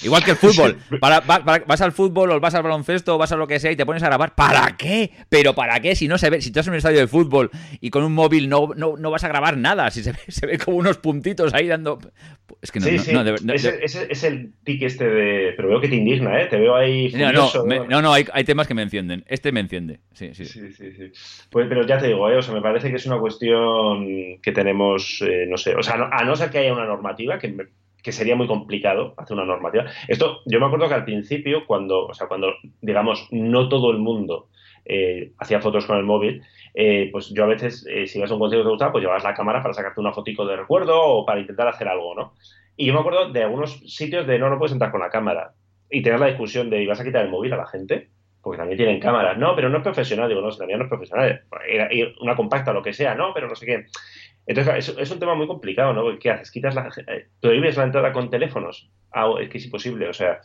Igual que el fútbol. vas al fútbol o vas al baloncesto o vas a lo que sea y te pones a grabar. ¿Para qué? Pero ¿para qué? Si no se ve, si estás en un estadio de fútbol y con un móvil no, no, vas a grabar nada. Si se ve, se ve como unos puntitos ahí dando. Es que no, no, ese, es el tic este de. Pero veo que te indigna, ¿eh? Te veo ahí. no, no, hay, hay, temas que me encienden. Este me enciende. Sí, sí. Sí, sí, sí. Pues, pero ya te digo, ¿eh? O sea, me parece que es una cuestión que tenemos, eh, no sé. O sea, a no ser que haya una normativa que me que sería muy complicado hacer una normativa. Esto, yo me acuerdo que al principio, cuando, o sea, cuando, digamos, no todo el mundo eh, hacía fotos con el móvil, eh, pues yo a veces, eh, si ibas a un concierto que te gustaba, pues llevabas la cámara para sacarte una fotico de recuerdo o para intentar hacer algo, ¿no? Y yo me acuerdo de algunos sitios de no, no puedes entrar con la cámara y tener la discusión de, ¿ibas a quitar el móvil a la gente? Porque también tienen cámaras. No, pero no es profesional. Digo, no, también no es profesional. Una compacta, lo que sea, ¿no? Pero no sé qué. Entonces, es, un tema muy complicado, ¿no? ¿Qué haces? ¿Quitas la, eh, ¿Prohíbes la entrada con teléfonos? Ah, es que es imposible, o sea,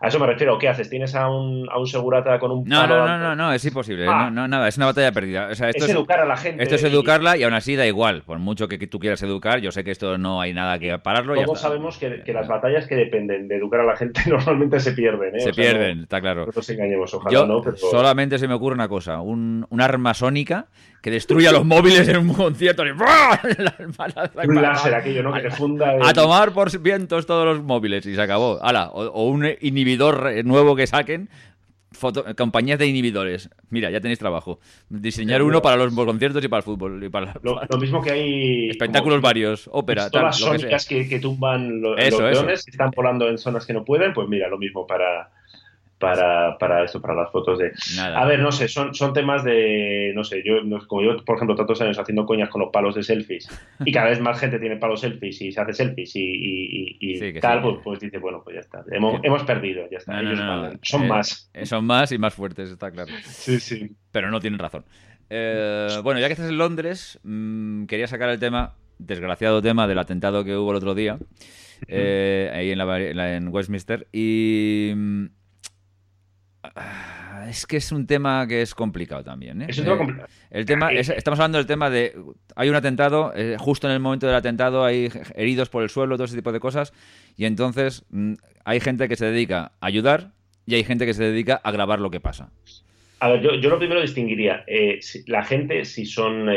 a eso me refiero. ¿Qué haces? ¿Tienes a un, a un segurata con un No, no, no, no, no, es imposible. Ah. no, nada, es una batalla perdida. esto es, educar a la gente. Esto es educarla y, aún así da igual. Por mucho que, tú quieras educar, yo sé que esto no hay nada que pararlo. Todos sabemos que, las batallas que dependen de educar a la gente normalmente se pierden. ¿eh? Se pierden, está claro. No nos engañemos, ojalá no. Solamente se me ocurre una cosa: un, un arma sónica que destruya los móviles en un concierto. Y un láser aquello, ¿no? Que te funda. A tomar por vientos todos los móviles y se acabó. Ala, o, un inhibidor nuevo que saquen. compañías de inhibidores. Mira, ya tenéis trabajo. Diseñar uno para los conciertos y para el fútbol. Y para, lo, mismo que hay. Espectáculos varios, ópera, tal. Las sónicas que, tumban los, leones que están volando en zonas que no pueden, pues mira, lo mismo para, para, para eso, para las fotos de... A ver, no sé, son, son temas de, no sé, yo, como yo, por ejemplo, tantos años haciendo coñas con los palos de selfies y cada vez más gente tiene palos selfies y se hace selfies y, y, tal, pues, pues, dice, bueno, pues ya está, hemos, hemos perdido, ya está, ellos son eh, más. Eh, son más y más fuertes, está claro. Sí, sí. Pero no tienen razón. Eh, bueno, ya que estás en Londres, mm, quería sacar el tema, desgraciado tema del atentado que hubo el otro día, ahí en, la, en Westminster, y mm, es que es un tema que es complicado también. ¿eh? Es un tema eh, complicado. El tema, estamos hablando del tema de. Hay un atentado, eh, justo en el momento del atentado hay heridos por el suelo, todo ese tipo de cosas. Y entonces mm, hay gente que se dedica a ayudar y hay gente que se dedica a grabar lo que pasa. A ver, yo, yo lo primero distinguiría. la gente, si son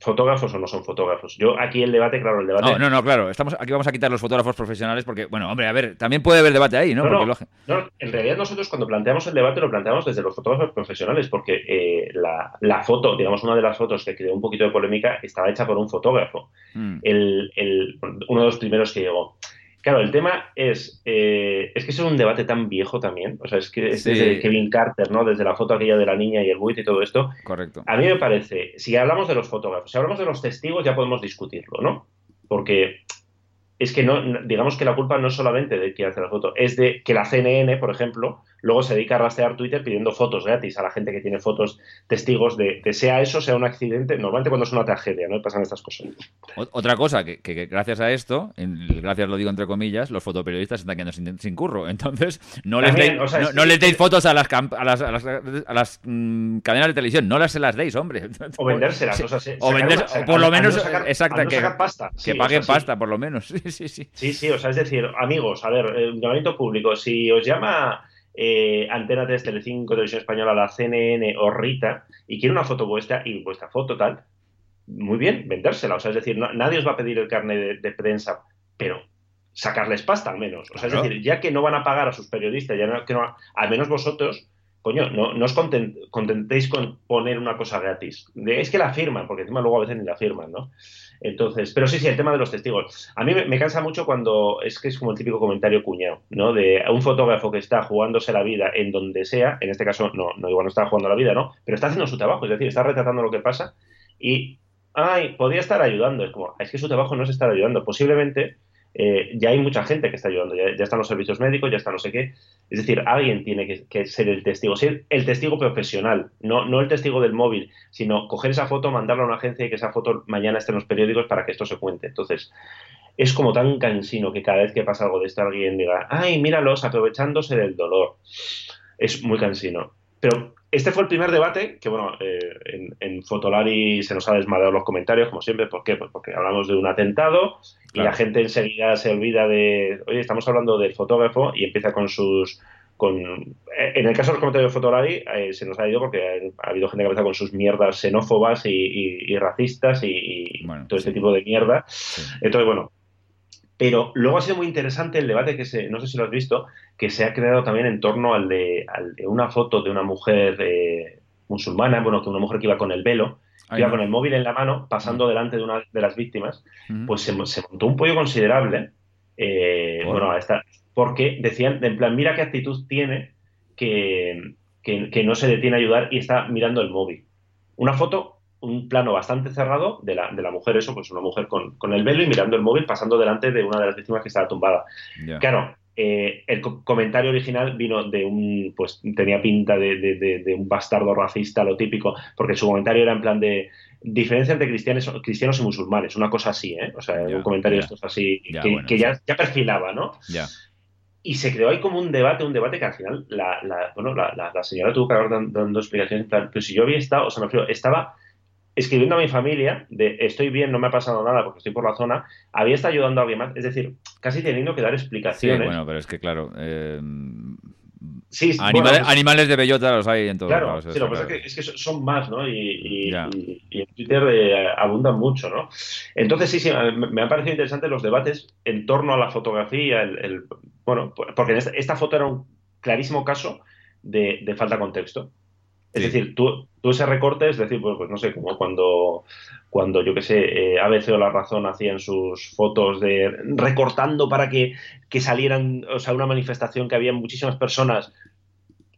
fotógrafos o no son fotógrafos. Yo aquí el debate, claro, el debate. No, no, no, claro. Estamos, aquí vamos a quitar los fotógrafos profesionales porque, bueno, hombre, a ver, también puede haber debate ahí, ¿no? No, no, en realidad nosotros cuando planteamos el debate lo planteamos desde los fotógrafos profesionales porque eh, la, foto, digamos, una de las fotos que creó un poquito de polémica estaba hecha por un fotógrafo. Mm. El, el, uno de los primeros que llegó. Claro, el tema es, eh, es que es un debate tan viejo también, o sea, es que es desde Kevin Carter, ¿no? Desde la foto aquella de la niña y el buit y todo esto. Correcto. A mí me parece, si hablamos de los fotógrafos, si hablamos de los testigos ya podemos discutirlo, ¿no? Porque es que no, digamos que la culpa no es solamente de quien hace la foto, es de que la CNN, por ejemplo, luego se dedica a rastrear Twitter pidiendo fotos gratis a la gente que tiene fotos testigos de, sea eso, sea un accidente, normalmente cuando es una tragedia, ¿no? Pasan estas cosas. Otra cosa, que, gracias a esto, gracias lo digo entre comillas, los fotoperiodistas están quedando sin, curro. Entonces, no les, deis, no, les deis fotos a las, a las, a las, mm, cadenas de televisión, no las se las deis, hombre. O vendérselas, o, por lo menos, exacto, que, que paguen pasta, por lo menos. Sí, sí, sí. Sí, sí, o sea, es decir, amigos, a ver, un llamamiento público, si os llama eh, Antena 3, Telecinco, Televisión Española, la CNN o Rita y quiere una foto vuestra y vuestra foto tal, muy bien, vendérsela. O sea, es decir, nadie os va a pedir el carnet de, prensa, pero sacarles pasta al menos. O sea, es decir, ya que no van a pagar a sus periodistas, ya que no, al menos vosotros coño, no, no os contentéis con poner una cosa gratis. es que la firman, porque encima luego a veces ni la firman, ¿no? Entonces, pero sí, sí, el tema de los testigos. A mí me, cansa mucho cuando es que es como el típico comentario cuñado, ¿no? De un fotógrafo que está jugándose la vida en donde sea, en este caso no, no igual no está jugando la vida, ¿no? Pero está haciendo su trabajo, es decir, está retratando lo que pasa y, ay, podría estar ayudando. Es como, es que su trabajo no es estar ayudando. Posiblemente eh, ya hay mucha gente que está ayudando, ya, están los servicios médicos, ya está no sé qué. Es decir, alguien tiene que, ser el testigo, ser el testigo profesional, no, no el testigo del móvil, sino coger esa foto, mandarla a una agencia y que esa foto mañana esté en los periódicos para que esto se cuente. Entonces, es como tan cansino que cada vez que pasa algo de esto alguien diga, ay, míralos, aprovechándose del dolor. Es muy cansino. Pero este fue el primer debate que, bueno, eh, en, Fotolari se nos ha desmadrado los comentarios, como siempre. ¿Por qué? Pues porque hablamos de un atentado y la gente enseguida se olvida de, oye, estamos hablando del fotógrafo y empieza con sus... Con, eh, en el caso de los comentarios de Fotolari eh, se nos ha ido porque ha, habido gente que empieza con sus mierdas xenófobas y, racistas y, todo este tipo de mierda. Entonces, bueno, pero luego ha sido muy interesante el debate que se, no sé si lo has visto, que se ha creado también en torno al de, una foto de una mujer eh, musulmana, bueno, que una mujer que iba con el velo, iba con el móvil en la mano, pasando delante de una de las víctimas, pues se, montó un pollo considerable, eh, bueno, esta, porque decían, en plan, mira qué actitud tiene que, que no se detiene a ayudar y está mirando el móvil. Una foto un plano bastante cerrado de la, de la mujer, eso, pues una mujer con, con, el velo y mirando el móvil pasando delante de una de las víctimas que estaba tumbada. Claro, eh, el comentario original vino de un, pues tenía pinta de, de, un bastardo racista, lo típico, porque su comentario era en plan de diferencia entre cristianos, cristianos y musulmanes, una cosa así, ¿eh? O sea, un comentario de estos así, que, ya, ya, perfilaba, ¿no? Y se creó ahí como un debate, un debate que al final la, la bueno, la, la, señora tuvo que haber dando, dando explicaciones, pero si yo había estado, o sea, me refiero, estaba escribiendo a mi familia de estoy bien, no me ha pasado nada porque estoy por la zona, había estado ayudando a alguien más, es decir, casi teniendo que dar explicaciones. Sí, bueno, pero es que claro, eh, sí, animales, de bellota los hay en todos claro, lados. Sí, lo que pasa es que, son más, ¿no? Y, en Twitter eh, abundan mucho, ¿no? Entonces, sí, sí, me, han parecido interesantes los debates en torno a la fotografía, el, bueno, porque esta, foto era un clarísimo caso de, de falta de contexto. Es decir, tú, tú, ese recorte, es decir, pues, pues no sé, como cuando, cuando yo qué sé, eh, ABC o La Razón hacían sus fotos de recortando para que, que, salieran, o sea, una manifestación que había muchísimas personas,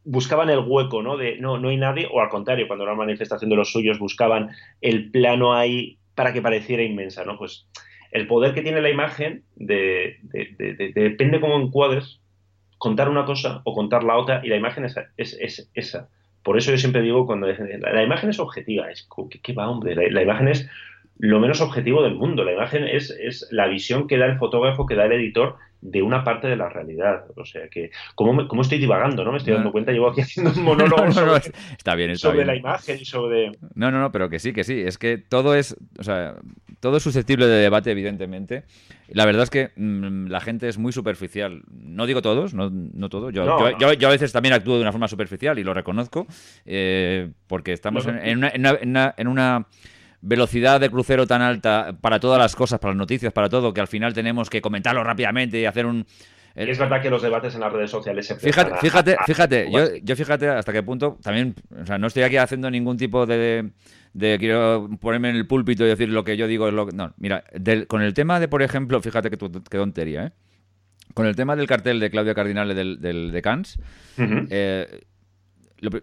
buscaban el hueco, ¿no? De no, no hay nadie, o al contrario, cuando era una manifestación de los suyos, buscaban el plano ahí para que pareciera inmensa, ¿no? Pues el poder que tiene la imagen de, de, depende cómo encuadres, contar una cosa o contar la otra, y la imagen es, es, es esa. Por eso yo siempre digo, cuando la, imagen es objetiva, es ¿qué, va, hombre? La, imagen es lo menos objetivo del mundo. La imagen es, es, la visión que da el fotógrafo, que da el editor de una parte de la realidad. O sea que, ¿cómo, cómo estoy divagando? ¿no? Me estoy dando cuenta, llevo aquí haciendo un monólogo sobre, está bien, sobre la imagen y sobre... No, no, no, pero que sí, que sí. Es que todo es, o sea, todo es susceptible de debate, evidentemente. La verdad es que mm, la gente es muy superficial. No digo todos, no, no todo. Yo, yo, a veces también actúo de una forma superficial y lo reconozco, eh, porque estamos en, una, en, una, velocidad de crucero tan alta para todas las cosas, para las noticias, para todo, que al final tenemos que comentarlo rápidamente y hacer un... es verdad que los debates en las redes sociales se Fíjate, fíjate, fíjate yo, yo, fíjate hasta qué punto también, o sea, no estoy aquí haciendo ningún tipo de, de quiero ponerme en el púlpito y decir lo que yo digo es lo que... No, mira, con el tema de, por ejemplo, fíjate que, qué tontería, ¿eh? Con el tema del cartel de Claudia Cardinale del, del, de Cannes, eh,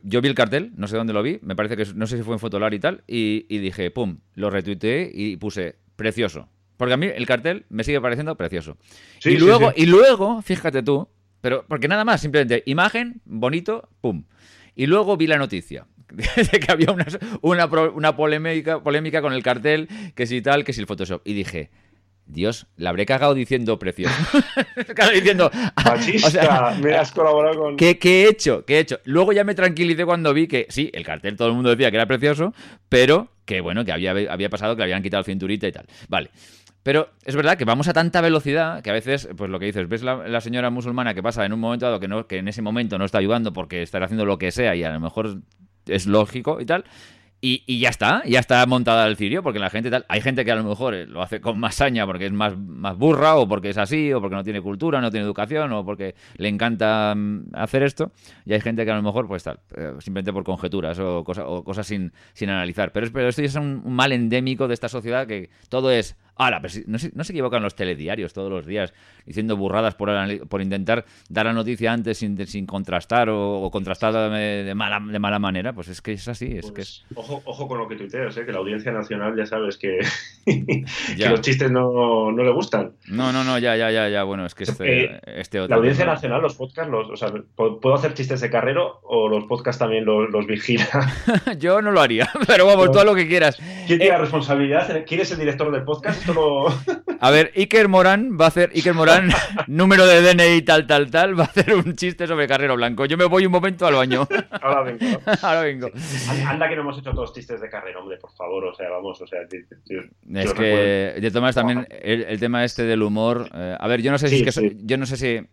yo vi el cartel, no sé dónde lo vi, me parece que no sé si fue en Fotolar y tal, y, dije, pum, lo retuiteé y puse, precioso. Porque a mí el cartel me sigue pareciendo precioso. y, luego, y luego, fíjate tú, pero porque nada más, simplemente imagen, bonito, pum. Y luego vi la noticia. de que había una, una, una polémica, polémica con el cartel, que si tal, que si el Photoshop. Y dije, Dios, la habré cagado diciendo precioso. diciendo. Ah, Machista, me has colaborado con. ¿qué, ¿qué, he hecho? ¿Qué he hecho? Luego ya me tranquilicé cuando vi que sí, el cartel todo el mundo decía que era precioso, pero que bueno, que había, había pasado que le habían quitado el cinturita y tal. Vale. Pero es verdad que vamos a tanta velocidad que a veces, pues lo que dices, ves la, la señora musulmana que pasa en un momento dado que, no, que en ese momento no está ayudando porque está haciendo lo que sea y a lo mejor es lógico y tal. Y, ya está, ya está montada el cirio, porque la gente tal. Hay gente que a lo mejor lo hace con más saña porque es más, más burra, o porque es así, o porque no tiene cultura, no tiene educación, o porque le encanta mm, hacer esto. Y hay gente que a lo mejor, pues tal, eh, simplemente por conjeturas o, o cosas sin, sin analizar. Pero, pero esto ya es un mal endémico de esta sociedad que todo es Ahora, no, se, no se equivocan los telediarios todos los días diciendo burradas por, por intentar dar la noticia antes sin, sin contrastar o, contrastar de mala, de mala manera. Pues es que es así. Es que es... Pues, ojo, ojo con lo que tuiteas, ¿eh? que la audiencia nacional ya sabes que, los chistes no, no, le gustan. No, no, no, ya, ya, ya, ya. Bueno, es que este, este otro. La audiencia nacional, los podcasts, los, o sea, ¿puedo hacer chistes de carrero o los podcasts también los, los vigila? Yo no lo haría, pero vamos, todo lo que quieras. ¿Quién tiene la eh, responsabilidad? ¿Quién es el director del podcast? A ver, Iker Morán va a hacer, Iker Morán, número de DNI tal, tal, tal, va a hacer un chiste sobre Carrero Blanco. Yo me voy un momento al baño. Ahora vengo. Ahora vengo. Anda que no hemos hecho todos chistes de Carrero, hombre, por favor, o sea, vamos, o sea... es que, de todas también, el, tema este del humor... Eh, a ver, yo no sé si es que... Yo no sé si...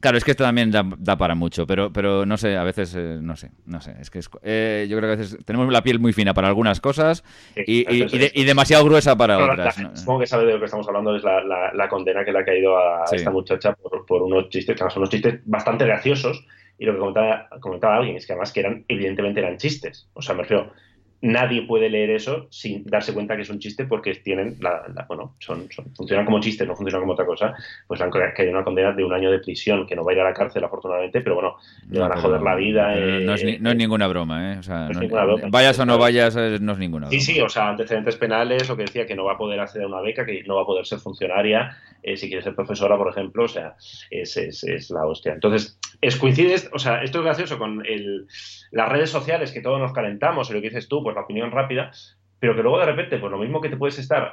Claro, es que esto también da, para mucho, pero, pero no sé, a veces, eh, no sé, no sé. Es que eh, yo creo que a veces tenemos la piel muy fina para algunas cosas y, y, demasiado gruesa para otras. Supongo que sabe de lo que estamos hablando, es la, condena que le ha caído a esta muchacha por, unos chistes, que son unos chistes bastante graciosos. Y lo que comentaba, comentaba alguien es que además que eran, evidentemente eran chistes. O sea, me refiero, nadie puede leer eso sin darse cuenta que es un chiste porque tienen la, bueno son, funcionan como chistes no funcionan como otra cosa. Pues han que hay una condena de un año de prisión que no va a ir a la cárcel afortunadamente pero bueno le van a joder la vida no, es no, es ninguna broma eh o sea, vayas o no vayas no es ninguna broma. sí sí o sea antecedentes penales o que decía que no va a poder acceder a una beca que no va a poder ser funcionaria eh, si quiere ser profesora por ejemplo o sea es, es, es la hostia. Entonces es coincide o sea esto es gracioso con el, las redes sociales que todos nos calentamos y lo que dices tú pues la opinión rápida, pero que luego de repente, pues lo mismo que te puedes estar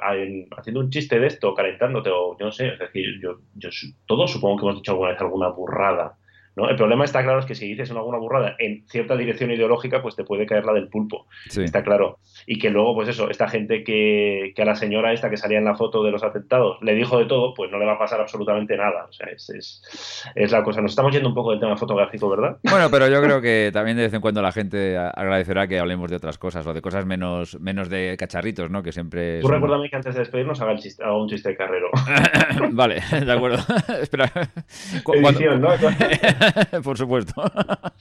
haciendo un chiste de esto, calentándote, o yo no sé, es decir, yo, yo todos supongo que hemos dicho alguna vez alguna burrada el problema está claro es que si dices alguna burrada en cierta dirección ideológica, pues te puede caer la del pulpo. Está claro. Y que luego, pues eso, esta gente que, a la señora esta que salía en la foto de los atentados le dijo de todo, pues no le va a pasar absolutamente nada. O sea, es, es, la cosa. Nos estamos yendo un poco del tema fotográfico, ¿verdad? Bueno, pero yo creo que también de vez en cuando la gente agradecerá que hablemos de otras cosas o de cosas menos, menos de cacharritos, ¿no? Que siempre. Tú recuérdame que antes de despedirnos haga, el chiste, haga un chiste de carrero. vale, de acuerdo. Espera. Edición, ¿no? por supuesto.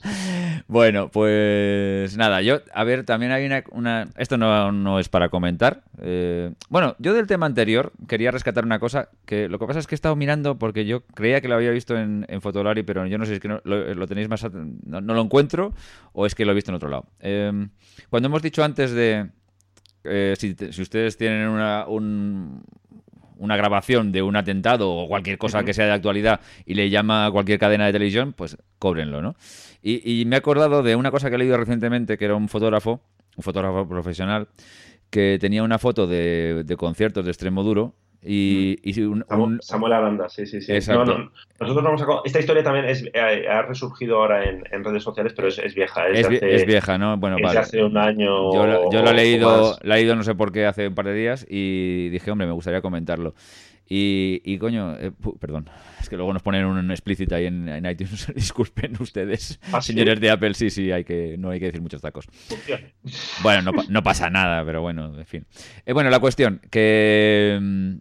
bueno, pues nada, yo, a ver, también hay una... esto no, es para comentar. Eh, bueno, yo del tema anterior quería rescatar una cosa, que lo que pasa es que he estado mirando porque yo creía que lo había visto en, en Fotolari, pero yo no sé si es que no, lo, tenéis más... No, lo encuentro o es que lo he visto en otro lado. Eh, cuando hemos dicho antes de... Eh, si, si, ustedes tienen una, un, una grabación de un atentado o cualquier cosa que sea de actualidad y le llama a cualquier cadena de televisión, pues cóbrenlo, ¿no? Y, me he acordado de una cosa que he leído recientemente, que era un fotógrafo, un fotógrafo profesional, que tenía una foto de, de conciertos de extremo duro y, Samuel Aranda, sí, sí, sí. nosotros vamos a... Esta historia también es, eh, ha resurgido ahora en, redes sociales, pero es, vieja. Es, vieja, ¿no? Bueno, vale. hace un año. Yo, lo he leído, he leído no sé por qué hace un par de días y dije, hombre, me gustaría comentarlo. Y, y coño, eh, perdón, es que luego nos ponen un explícito ahí en, iTunes. Disculpen ustedes, ¿Ah, señores de Apple, sí, sí, hay que, no hay que decir muchos tacos. Bueno, no, no pasa nada, pero bueno, en fin. Eh, bueno, la cuestión, que mm,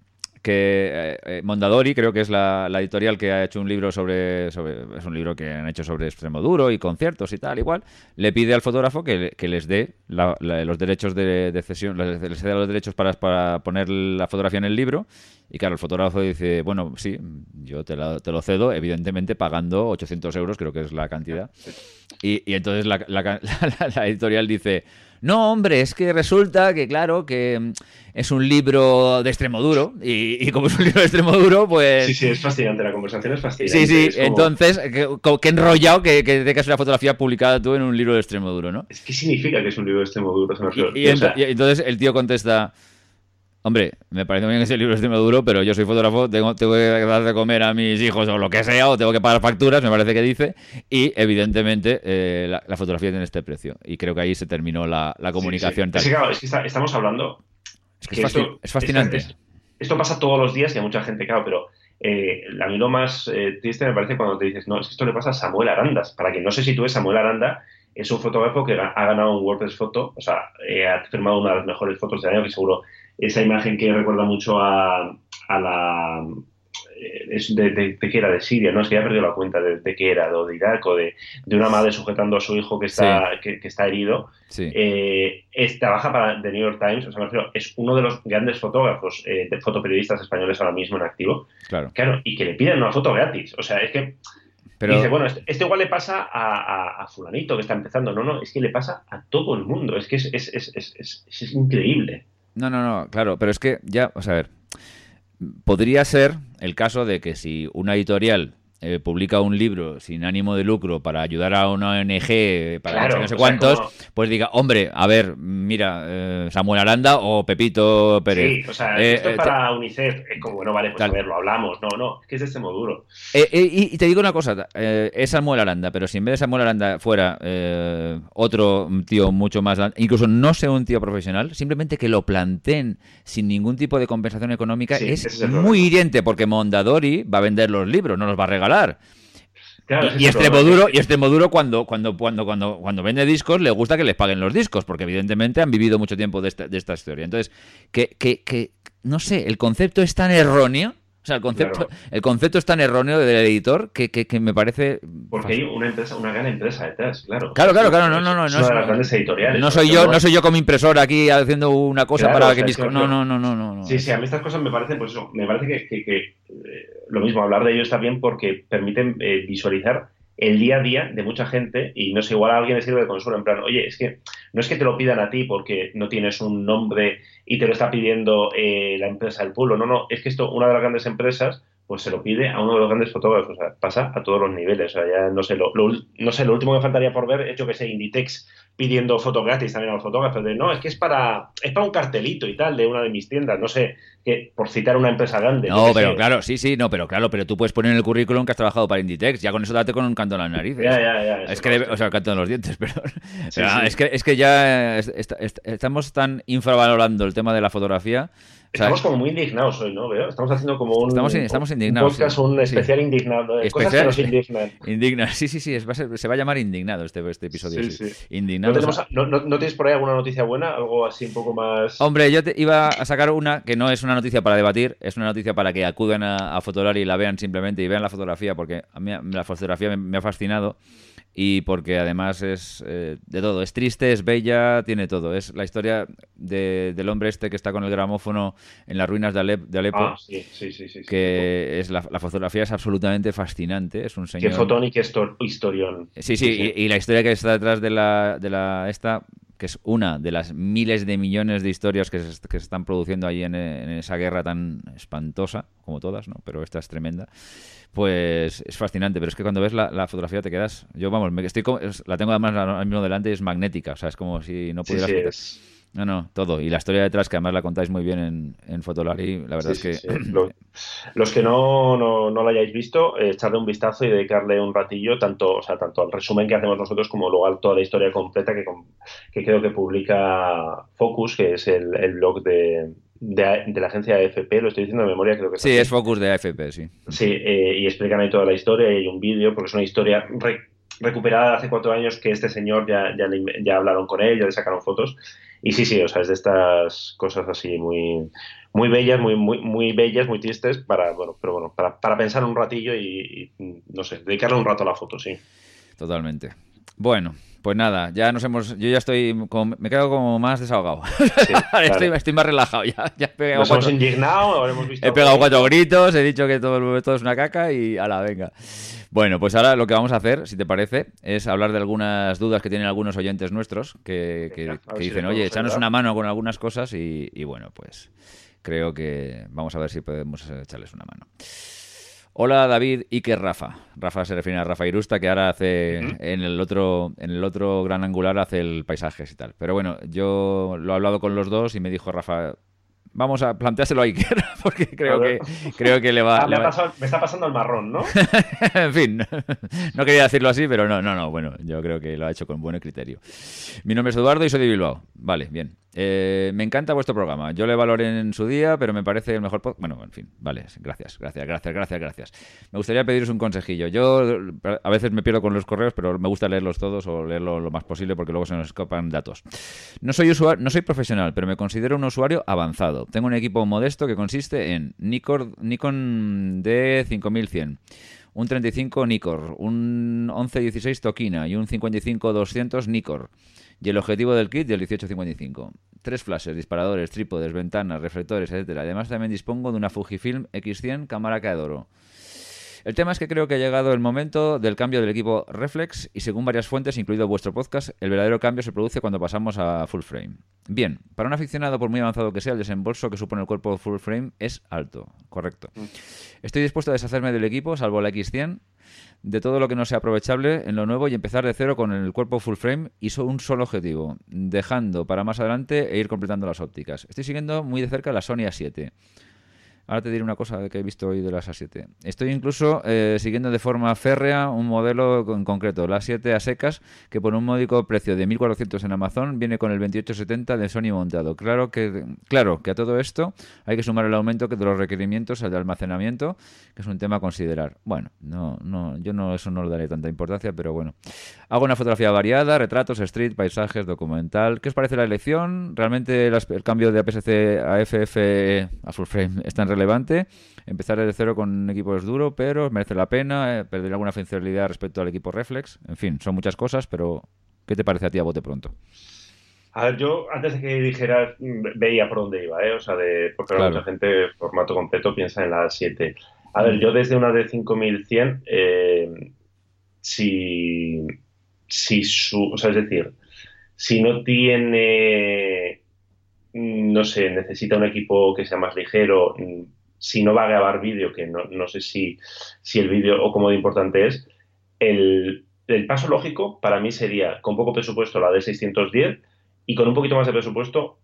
que eh, eh, Mondadori creo que es la, editorial que ha hecho un libro sobre, sobre, es un libro que han hecho sobre extremo duro y conciertos y tal igual le pide al fotógrafo que, les dé los derechos de, cesión les, dé los derechos para, para, poner la fotografía en el libro y claro el fotógrafo dice bueno sí yo te, te lo cedo evidentemente pagando 800 euros creo que es la cantidad y, y entonces la, la editorial dice no, hombre, es que resulta que, claro, que mm, es un libro de extremo duro. Y, como es un libro de extremo duro, pues. Sí, sí, es fascinante, la conversación es fascinante. Sí, sí, entonces, qué enrollado que, que tengas una fotografía publicada tú en un libro de extremo duro, ¿no? Es que significa que es un libro de extremo duro. y entonces el tío contesta. Hombre, me parece muy bien que ese libro esté duro, pero yo soy fotógrafo, tengo, tengo, que dar de comer a mis hijos o lo que sea, o tengo que pagar facturas, me parece que dice, y evidentemente eh, la, fotografía tiene este precio. Y creo que ahí se terminó la, comunicación. Es que, claro, es que estamos hablando... Es que, es, fascinante. esto pasa todos los días y a mucha gente, claro, pero eh, a mí lo más eh, triste me parece cuando te dices, no, es que esto le pasa a Samuel Arandas. Para quien no se sitúe, Samuel Aranda es un fotógrafo que ha ganado un WordPress Photo, o sea, eh, ha firmado una de las mejores fotos del año, que seguro esa imagen que recuerda mucho a, a la eh, es de, de, que era de Siria, ¿no? Es que ya perdido la cuenta de, de qué era, o de Irak, o de, de, una madre sujetando a su hijo que está, que, que, está herido. Sí. Eh, es, trabaja para The New York Times, o sea, me refiero, es uno de los grandes fotógrafos, eh, de fotoperiodistas españoles ahora mismo en activo. Claro. Claro, y que le piden una foto gratis. O sea, es que. Pero... Dice, bueno, esto, esto, igual le pasa a, a, a, Fulanito que está empezando. No, no, es que le pasa a todo el mundo. Es que es, es, es, es increíble. No, no, no, claro, pero es que ya, o sea, a ver, podría ser el caso de que si una editorial eh, publica un libro sin ánimo de lucro para ayudar a una ONG, para claro, no sé o cuántos, sea, como... pues diga, hombre, a ver, mira, eh, Samuel Aranda o Pepito Pérez. Sí, o sea, Eh, esto eh, es para UNICEF. Es como, bueno, vale, pues Tal. a ver, lo hablamos. No, no, es que es de este moduro. Eh, eh, y, y te digo una cosa, eh, es Samuel Aranda, pero si en vez de Samuel Aranda fuera eh, otro tío mucho más, incluso no sea un tío profesional, simplemente que lo planteen sin ningún tipo de compensación económica Sí, es es muy hiriente porque Mondadori va a vender los libros, no los va a regalar. Claro, ese Y es el Extremo problema. Duro, y Extremo Duro cuando, cuando, cuando, cuando, cuando vende discos le gusta que les paguen los discos, porque evidentemente han vivido mucho tiempo de esta, de esta historia. Entonces, que, que, que, no sé, el concepto es tan erróneo, o sea, el concepto, Claro. el concepto es tan erróneo del editor que, que, que me parece... Porque hay una empresa, una gran empresa detrás, claro. Claro, claro, claro, no, no, no, es no una es- editoriales. No soy yo, no- no soy yo con mi impresora aquí haciendo una cosa Claro, para o que sea, mis... que No, no- no, no, no, no, no. Sí, sí, a mí estas cosas me parecen, pues eso, me parece que, que- que, eh, lo mismo, hablar de ello está bien porque permiten eh, visualizar el día a día de mucha gente y no sé, igual a alguien le sirve de consuelo, en plan, oye, es que no es que te lo pidan a ti porque no tienes un nombre y te lo está pidiendo eh, la empresa del pueblo, no, no, es que esto, una de las grandes empresas, pues se lo pide a uno de los grandes fotógrafos, o sea, pasa a todos los niveles, o sea, ya no sé, lo, no sé, lo último que faltaría por ver es yo que sé, Inditex pidiendo fotos gratis también a los fotógrafos, de no, es que es para, es para un cartelito y tal de una de mis tiendas, no sé, que por citar una empresa grande. No, pero sé. claro, sí, sí, no, pero claro, pero tú puedes poner en el currículum que has trabajado para Inditex, ya con eso date con un canto en las narices. Ya, ya, ya. Es que, debe- o sea, el canto en los dientes. Sí, Pero, sí. Es, que, es que ya es- est- est- estamos tan infravalorando el tema de la fotografía. Estamos como muy indignados hoy, ¿no? Veo, Estamos haciendo como un, Estamos estamos indignados, un podcast, sí. un Sí. especial indignado. eh, Cosas que Especial- nos indignan. indigna. Sí, sí, sí, es- va a ser- se va a llamar indignado este, este episodio. Sí, sí. sí. Indignado. ¿No, tenemos, no, no- no tienes por ahí alguna noticia buena? Algo así un poco más... Hombre, yo te iba a sacar una que no es una noticia para debatir, es una noticia para que acudan a, a Fotolari y la vean simplemente y vean la fotografía, porque a mí la fotografía me, me ha fascinado y porque además es eh, de todo, es triste, es bella, tiene todo. Es la historia de- del hombre este que está con el gramófono en las ruinas de, Alep- de Alepo. Ah, sí, sí, sí. que es la, la fotografía es absolutamente fascinante, es un Qué señor... fotón y qué histor- historión. Sí, sí, Y, y la historia que está detrás de la, de la esta, que es una de las miles de millones de historias que se, que se están produciendo ahí en, en esa guerra tan espantosa, como todas, ¿no? Pero esta es tremenda. Pues es fascinante, pero es que cuando ves la, la fotografía te quedas. Yo, vamos, me estoy la tengo además ahora mismo delante y es magnética, o sea, es como si no Sí, pudieras. sí, es- No, no, todo. Y la historia detrás, que además la contáis muy bien en, en Fotolari, la verdad Sí, es sí, que. sí. Lo- Los que no, no, no lo hayáis visto, eh, echarle un vistazo y dedicarle un ratillo tanto, o sea, tanto al resumen que hacemos nosotros como luego a toda la historia completa que, que creo que publica Focus, que es el, el blog de, de, de la agencia AFP, lo estoy diciendo de memoria, creo que Sí, así. es Focus de AFP, sí. Sí, eh, y explican ahí toda la historia y hay un vídeo, porque es una historia re- recuperada de hace cuatro años que este señor ya, ya, le- ya hablaron con él, ya le sacaron fotos. Y sí, sí, o sea, es de estas cosas así muy, muy bellas, muy, muy, muy bellas, muy tristes, para, bueno, pero bueno, para, para pensar un ratillo y, y, no sé, dedicarle un rato a la foto, sí. Totalmente. Bueno, pues nada, ya nos hemos. Yo ya estoy. como- me quedo como más desahogado. Sí, estoy, más relajado. Ya, ya he pegado, Nos hemos cuatro, indignado, ahora hemos visto... he pegado cuatro gritos, he dicho que todo, todo es una caca y ala, venga. Bueno, pues ahora lo que vamos a hacer, si te parece, es hablar de algunas dudas que tienen algunos oyentes nuestros que, que- Venga, dicen, oye, ayudar". una mano con algunas cosas y, y bueno, pues creo que vamos a ver si podemos echarles una mano. Hola David y que Rafa. Rafa se refiere a Rafa Irusta, que ahora hace en el otro en el otro gran angular hace el paisajes y tal. Pero bueno, yo lo he hablado con los dos y me dijo Rafa, Vamos a planteárselo a Iker, porque creo que, creo que le va, ah, me, está pasando el marrón, ¿no? en fin, no quería decirlo así, pero no, no, no, bueno, yo creo que lo ha hecho con buen criterio. Mi nombre es Eduardo y soy de Bilbao. Vale, bien. Eh, me encanta vuestro programa. Yo le valoré en su día, pero me parece el mejor. Bueno, en fin, vale, gracias, gracias, gracias, gracias, gracias. Me gustaría pediros un consejillo. Yo a veces me pierdo con los correos, pero me gusta leerlos todos o leerlo lo más posible porque luego se nos escapan datos. No soy usuario, no soy profesional, pero me considero un usuario avanzado. Tengo un equipo modesto que consiste en Nikon, Nikon D5100 un 35 Nikon, un 1116 Tokina y un 55-200 Nikon. Y el objetivo del kit del 1855. Tres flashes, disparadores, trípodes, ventanas, reflectores, etc. Además también dispongo de una Fujifilm X100 cámara que adoro. El tema es que creo que ha llegado el momento del cambio del equipo Reflex y según varias fuentes, incluido vuestro podcast, el verdadero cambio se produce cuando pasamos a full frame. Bien, para un aficionado, por muy avanzado que sea, el desembolso que supone el cuerpo full frame es alto, correcto. Mm. Estoy dispuesto a deshacerme del equipo, salvo la X100, de todo lo que no sea aprovechable en lo nuevo y empezar de cero con el cuerpo full frame y un solo objetivo, dejando para más adelante e ir completando las ópticas. Estoy siguiendo muy de cerca la Sony A7. Ahora te diré una cosa que he visto hoy de las A7. Estoy incluso eh, siguiendo de forma férrea un modelo en concreto, la A7 a secas, que por un módico precio de 1.400 en Amazon viene con el 2870 de Sony montado. Claro que, claro que a todo esto hay que sumar el aumento de los requerimientos de almacenamiento, que es un tema a considerar. Bueno, no, no, yo no eso no le daré tanta importancia, pero bueno. Hago una fotografía variada, retratos, street, paisajes, documental. ¿Qué os parece la elección? ¿Realmente el cambio de APS-C a FF a full frame está en relevante. Empezar desde cero con un equipo es duro, pero merece la pena. Eh, perder alguna funcionalidad respecto al equipo Reflex. En fin, son muchas cosas, pero ¿qué te parece a ti a bote pronto? A ver, yo antes de que dijeras, veía por dónde iba, ¿eh? O sea, de, porque mucha gente, formato completo, piensa en la 7. A ver, yo desde una de 5100, eh, si, si su, o sea, es decir, si no tiene, no sé, necesita un equipo que sea más ligero, si no va a grabar vídeo, que no, no sé si, si, el vídeo o cómo de importante es, el, el, paso lógico para mí sería con poco presupuesto la D610 y con un poquito más de presupuesto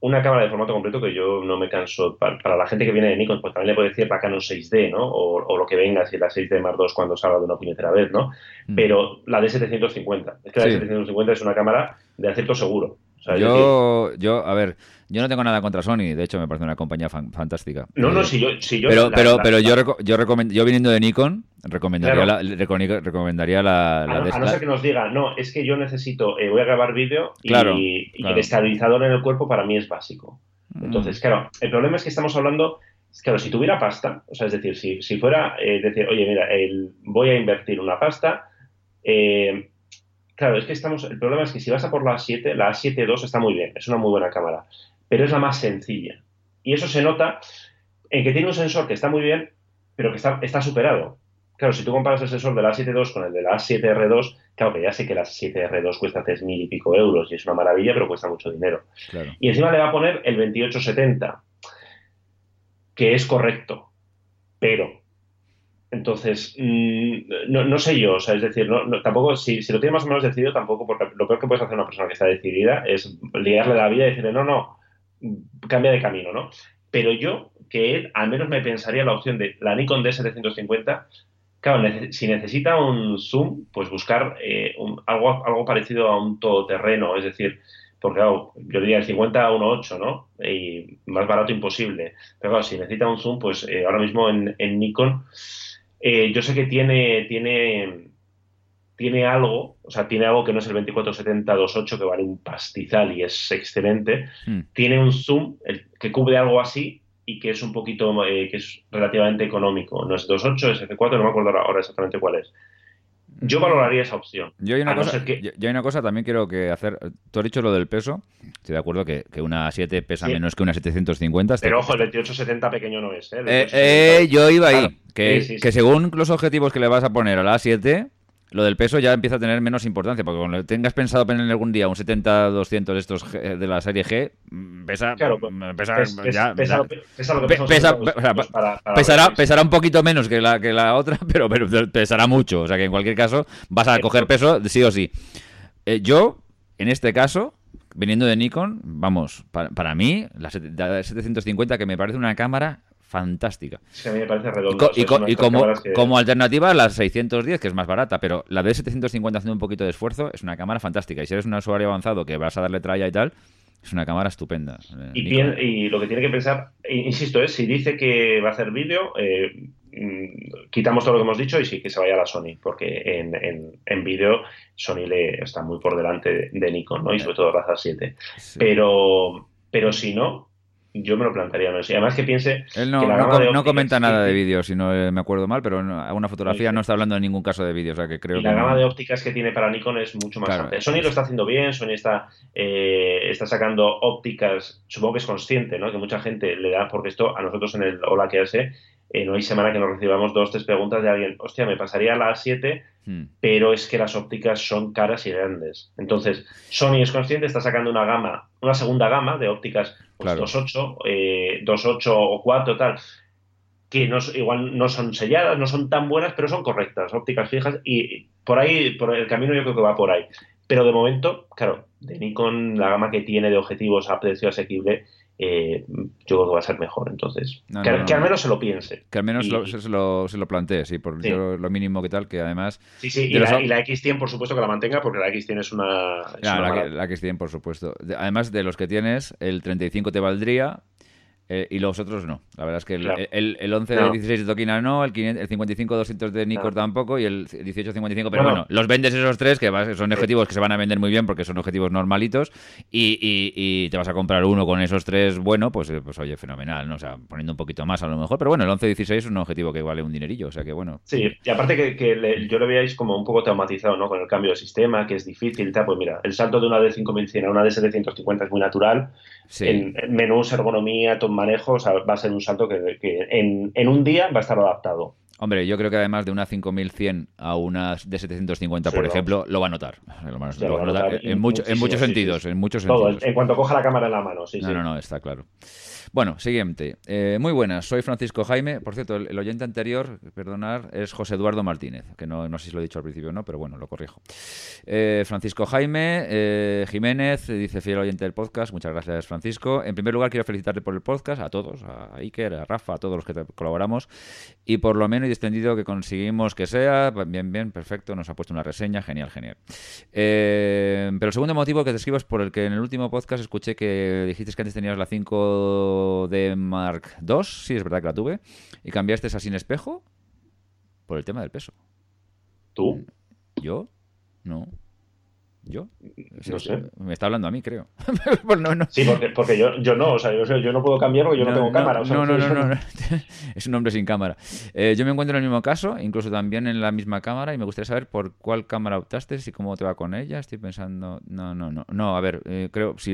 una cámara de formato completo que yo no me canso. Para, la gente que viene de Nikon, pues también le puede decir la Canon 6D, ¿no? O, lo que venga, si la 6D Mark II cuando salga de una puñetera vez, ¿no? Mm. Pero la D750. Es que la D750 es una cámara de acierto seguro yo, yo, a ver, yo no tengo nada contra Sony, de hecho me parece una compañía fantástica. No, no, si yo, si yo pero, pero, pero yo, yo, yo viniendo de Nikon, recomendaría la, recomendaría la, a, no, ser que nos diga, no, es que yo necesito, eh, voy a grabar vídeo y, el estabilizador en el cuerpo para mí es básico. Mm. Entonces, claro, el problema es que estamos hablando, claro, si tuviera pasta, o sea, es decir, si, si fuera eh, decir, oye, mira, el, voy a invertir una pasta, eh, Claro, es que estamos. El problema es que si vas a por la A7, la A7 II está muy bien, es una muy buena cámara, pero es la más sencilla. Y eso se nota en que tiene un sensor que está muy bien, pero que está, está superado. Claro, si tú comparas el sensor de la A7 II con el de la A7R2, claro que ya sé que la A7R2 cuesta 3.000 y pico euros y es una maravilla, pero cuesta mucho dinero. Y encima le va a poner el 2870, que es correcto, pero entonces, mm, no, sé yo, o sea, es decir, no, tampoco, si, si, lo tienes más o menos decidido, tampoco, porque lo peor que puedes hacer una persona que está decidida es liarle la vida y decirle, no, no, cambia de camino, ¿no? Pero yo, que él, al menos me pensaría la opción de la Nikon D750, claro, si necesita un zoom, pues buscar eh, algo, algo parecido a un todoterreno, es decir, porque yo diría el 50 a 1.8, ¿no? Y más barato imposible. Pero claro, si necesita un zoom, pues eh, ahora mismo en, en Nikon eh, yo sé que tiene, tiene, tiene algo, o sea, tiene algo que no es el 2470-28, que vale un pastizal y es excelente. Hmm. Tiene un zoom que cubre algo así y que es un poquito, eh, que es relativamente económico. No es 2.8, es F4, no me acuerdo ahora exactamente cuál es. Yo valoraría esa opción. Yo hay una, cosa, yo, hay una cosa también quiero que hacer. Tú has dicho lo del peso. Estoy de acuerdo que, que una 7 pesa menos que una 750. Pero ojo, el 2870 pequeño no es. ¿eh? eh, eh yo iba ahí. que, que según los objetivos que le vas a poner a la 7, lo del peso ya empieza a tener menos importancia, porque cuando tengas pensado poner algún día un 70-200 de estos de la serie G, pesa, pesa, ya, pesará, pesará un poquito menos que la, que la otra, pero, pero pesará mucho, o sea que en cualquier caso vas a coger peso sí o sí. Eh, yo, en este caso, viniendo de Nikon, vamos, para, mí, la, 750 que me parece una cámara fantástica. A mí me parece redonda. Y, como, como, alternativa, la 610, que es más barata, pero la de 750 haciendo un poquito de esfuerzo es una cámara fantástica. Y si eres un usuario avanzado que vas a darle tralla y tal, es una cámara estupenda. Eh, y, y, lo que tiene que pensar, insisto, es si dice que va a hacer vídeo, eh, mm, quitamos todo lo que hemos dicho y sí que se vaya a la Sony, porque en, en, vídeo Sony le está muy por delante de, Nikon, ¿no? Y sobre todo Raza 7. Pero, pero si no, yo me lo plantearía. ¿no? Y además que piense. Él no, no, comenta nada de vídeo, si no eh, me acuerdo mal, pero a una fotografía no está hablando en ningún caso de vídeo. O sea que creo y la gama de ópticas que tiene para Nikon es mucho más claro. Sony lo está haciendo bien, Sony está, eh, está sacando ópticas, supongo que es consciente, ¿no? Que mucha gente le da, porque esto a nosotros en el Hola que hace, eh, no hay semana que nos recibamos dos, tres preguntas de alguien, hostia, me pasaría a las 7, hmm. pero es que las ópticas son caras y grandes. Entonces, Sony es consciente, está sacando una gama, una segunda gama de ópticas pues, 2.8, eh, 2.8 o 4, tal, que no, igual no son selladas, no son tan buenas, pero son correctas, ópticas fijas, y por ahí, por el camino yo creo que va por ahí. Pero de momento, claro, de Nikon, la gama que tiene de objetivos a precio asequible, eh, yo creo que va a ser mejor. Entonces, que, al menos se lo piense. Que al menos se, lo, se lo plantee, sí, por lo mínimo que tal, que además. Sí, sí, y la, y la, X100, por supuesto, que la mantenga, porque la X100 es una. la, X100, por supuesto. Además de los que tienes, el 35 te valdría, eh, y los otros no. La verdad es que el, el, 11 de 16 de Tokina no, el, 55 200 de Nikkor tampoco y el 18 55. Pero bueno, los vendes esos tres que son objetivos que se van a vender muy bien porque son objetivos normalitos y, y, te vas a comprar uno con esos tres, bueno, pues, eh, pues oye, fenomenal, ¿no? O sea, poniendo un poquito más a lo mejor. Pero bueno, el 11 16 es un objetivo que vale un dinerillo, o sea que bueno. Sí, y aparte que, que yo lo veáis como un poco traumatizado, ¿no? Con el cambio de sistema, que es difícil, tal. Pues mira, el salto de una de 5100 a una de 750 es muy natural. En, menús, ergonomía, todo manejo, o sea, va a ser un salto que, en, un día va a estar adaptado. Hombre, yo creo que además de una 5100 a una de 750, por ejemplo, lo va a notar. en, muchos sentidos, en muchos sentidos. en cuanto coja la cámara en la mano, sí, no, No, no, está claro. Bueno, siguiente. Eh, muy buenas, soy Francisco Jaime. Por cierto, el, oyente anterior, perdonar, es José Eduardo Martínez, que no, no, sé si lo he dicho al principio o no, pero bueno, lo corrijo. Eh, Francisco Jaime eh, Jiménez, dice fiel oyente del podcast. Muchas gracias, Francisco. En primer lugar, quiero felicitarte por el podcast, a todos, a Iker, a Rafa, a todos los que colaboramos, y por lo menos y extendido que conseguimos que sea. Bien, bien, perfecto. Nos ha puesto una reseña, genial, genial. pero el segundo motivo que te escribo es por el que en el último podcast escuché que dijiste que antes tenías la 5 de Mark II, sí es verdad que la tuve, y cambiaste esa sin espejo por el tema del peso. ¿Tú? ¿Yo? No. ¿Yo? No sé. Me está hablando a mí, creo. Pues sí, porque, yo, yo, no, o sea, yo, no puedo cambiarlo, yo no, tengo cámara. no, no, no, no, es un hombre sin cámara. Eh, yo me encuentro en el mismo caso, incluso también en la misma cámara, y me gustaría saber por cuál cámara optaste y cómo te va con ella. Estoy pensando, no, no, no, no, a ver, eh, creo, si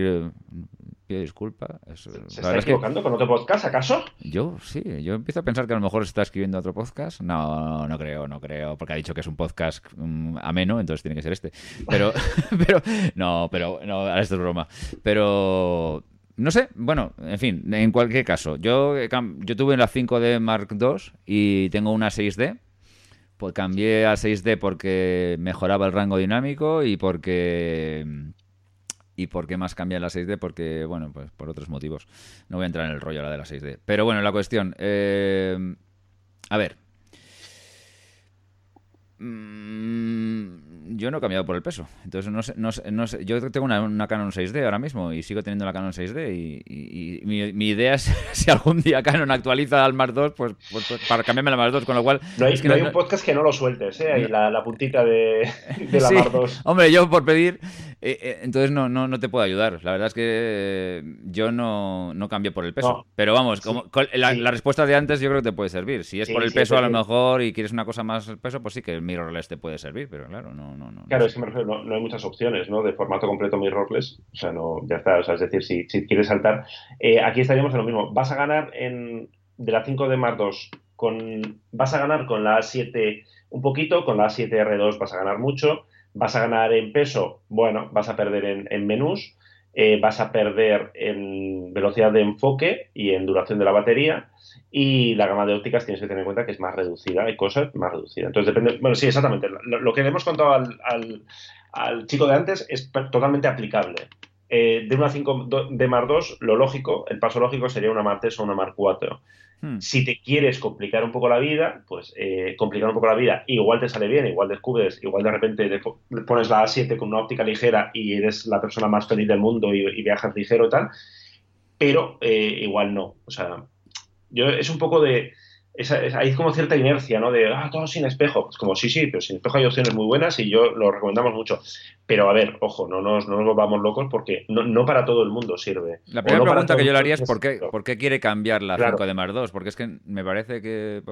pido disculpas. ¿Se está equivocando con otro podcast, acaso? Yo sí, yo empiezo a pensar que a lo mejor está escribiendo otro podcast. No, no creo, no creo, porque ha dicho que es un podcast mm, ameno, entonces tiene que ser este. Pero, pero, no, pero, no, esto es broma. Pero, no sé, bueno, en fin, en cualquier caso, yo, yo tuve la 5D Mark II y tengo una 6D. Pues cambié a 6D porque mejoraba el rango dinámico y porque ¿Y por qué más cambia la 6D? Porque, bueno, pues por otros motivos. No voy a entrar en el rollo ahora de la 6D. Pero bueno, la cuestión. Eh, a ver. Mm, yo no he cambiado por el peso. Entonces, no sé, no sé, no sé. yo tengo una, Canon 6D ahora mismo y sigo teniendo la Canon 6D. Y, mi, idea es, si algún día Canon actualiza al Mark II, pues, pues, pues, para cambiarme al Mark II, con lo cual... No hay, hay un podcast que no lo sueltes, ¿eh? Ahí la, puntita de, de la Mark II. Hombre, yo por pedir... Eh, eh, entonces no, no, no te puedo ayudar. La verdad es que eh, yo no, no cambié por el peso. Pero vamos, como, la, respuesta de antes yo creo que te puede servir. Si es por el peso a lo mejor y quieres una cosa más peso, pues sí que el mirrorless te puede servir, pero claro, no, no, no. Claro, es que me refiero, no, hay muchas opciones, ¿no? De formato completo mirrorless. O sea, no, ya está. O sea, es decir, si, si quieres saltar, aquí estaríamos en lo mismo. Vas a ganar en de la 5 de Mark II con, vas a ganar con la A7 un poquito, con la A7R2 vas a ganar mucho Vas a ganar en peso, bueno, vas a perder en, menús, eh, vas a perder en velocidad de enfoque y en duración de la batería y la gama de ópticas tienes que tener en cuenta que es más reducida, hay cosas más reducidas. Entonces depende, bueno, sí, exactamente. Lo, que le hemos contado al, chico de antes es totalmente aplicable. eh, de una 5D Mark II, lo lógico, el paso lógico sería una Mark III o una Mark IV. Hmm. Si te quieres complicar un poco la vida, pues eh, complicar un poco la vida, igual te sale bien, igual descubres, igual de repente le pones la A7 con una óptica ligera y eres la persona más feliz del mundo y, viajas ligero y tal, pero eh, igual no. O sea, yo es un poco de hay como cierta inercia, ¿no? De, ah, todo sin espejo. Es como, sí, sí, pero sin espejo hay opciones muy buenas y yo lo recomendamos mucho. Pero a ver, ojo, no nos, no nos vamos locos porque no, no, para todo el mundo sirve. La primera pregunta que yo le haría es ¿por qué, ¿por qué quiere cambiar la 5 de más 2? Porque es que me parece que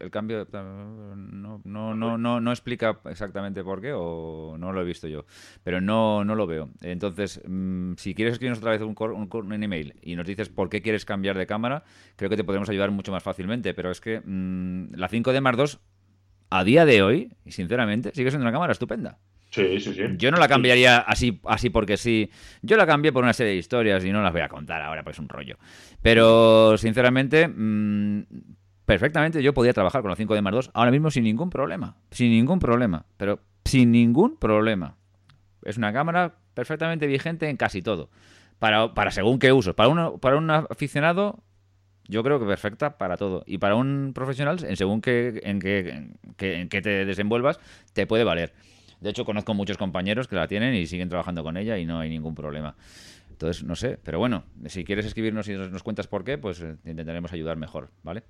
el cambio no, no, no, no, no explica exactamente por qué o no lo he visto yo. Pero no, no lo veo. Entonces, si quieres escribirnos otra vez un, un, un email y nos dices por qué quieres cambiar de cámara, creo que te podemos ayudar mucho más fácilmente. Pero es que mm, la 5D Mark II, a día de hoy, y sinceramente, sigue siendo una cámara estupenda. Sí, sí, sí. Yo no la cambiaría así, así porque sí. Yo la cambié por una serie de historias y no las voy a contar ahora, pues es un rollo. Pero, sinceramente, mm, perfectamente yo podía trabajar con la 5D Mark II ahora mismo sin ningún problema. Sin ningún problema. Pero sin ningún problema. Es una cámara perfectamente vigente en casi todo. Para, para según qué usos. Para, uno, para un aficionado yo creo que perfecta para todo. Y para un profesional, en según que, en que, te desenvuelvas, te puede valer. De hecho, conozco muchos compañeros que la tienen y siguen trabajando con ella y no hay ningún problema. Entonces, no sé, pero bueno, si quieres escribirnos y nos, cuentas por qué, pues eh, intentaremos ayudar mejor, ¿vale?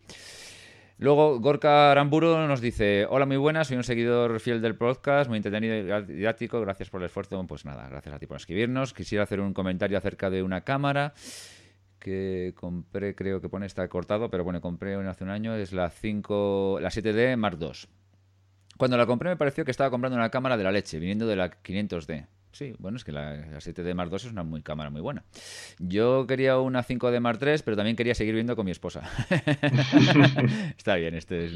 Luego, Gorka Aramburo nos dice: Hola, muy buenas, soy un seguidor fiel del podcast, muy entretenido y didáctico, gracias por el esfuerzo. Pues nada, gracias a ti por escribirnos. Quisiera hacer un comentario acerca de una cámara que compré, creo que pone está cortado, pero bueno, compré hace un año, es la 5, la 7D Mark II. Cuando la compré me pareció que estaba comprando una cámara de la leche, viniendo de la 500D. Sí, bueno, es que la, 7D Mark II es una muy, cámara muy buena. Yo quería una 5D Mark III, pero también quería seguir viendo con mi esposa. Está bien, este,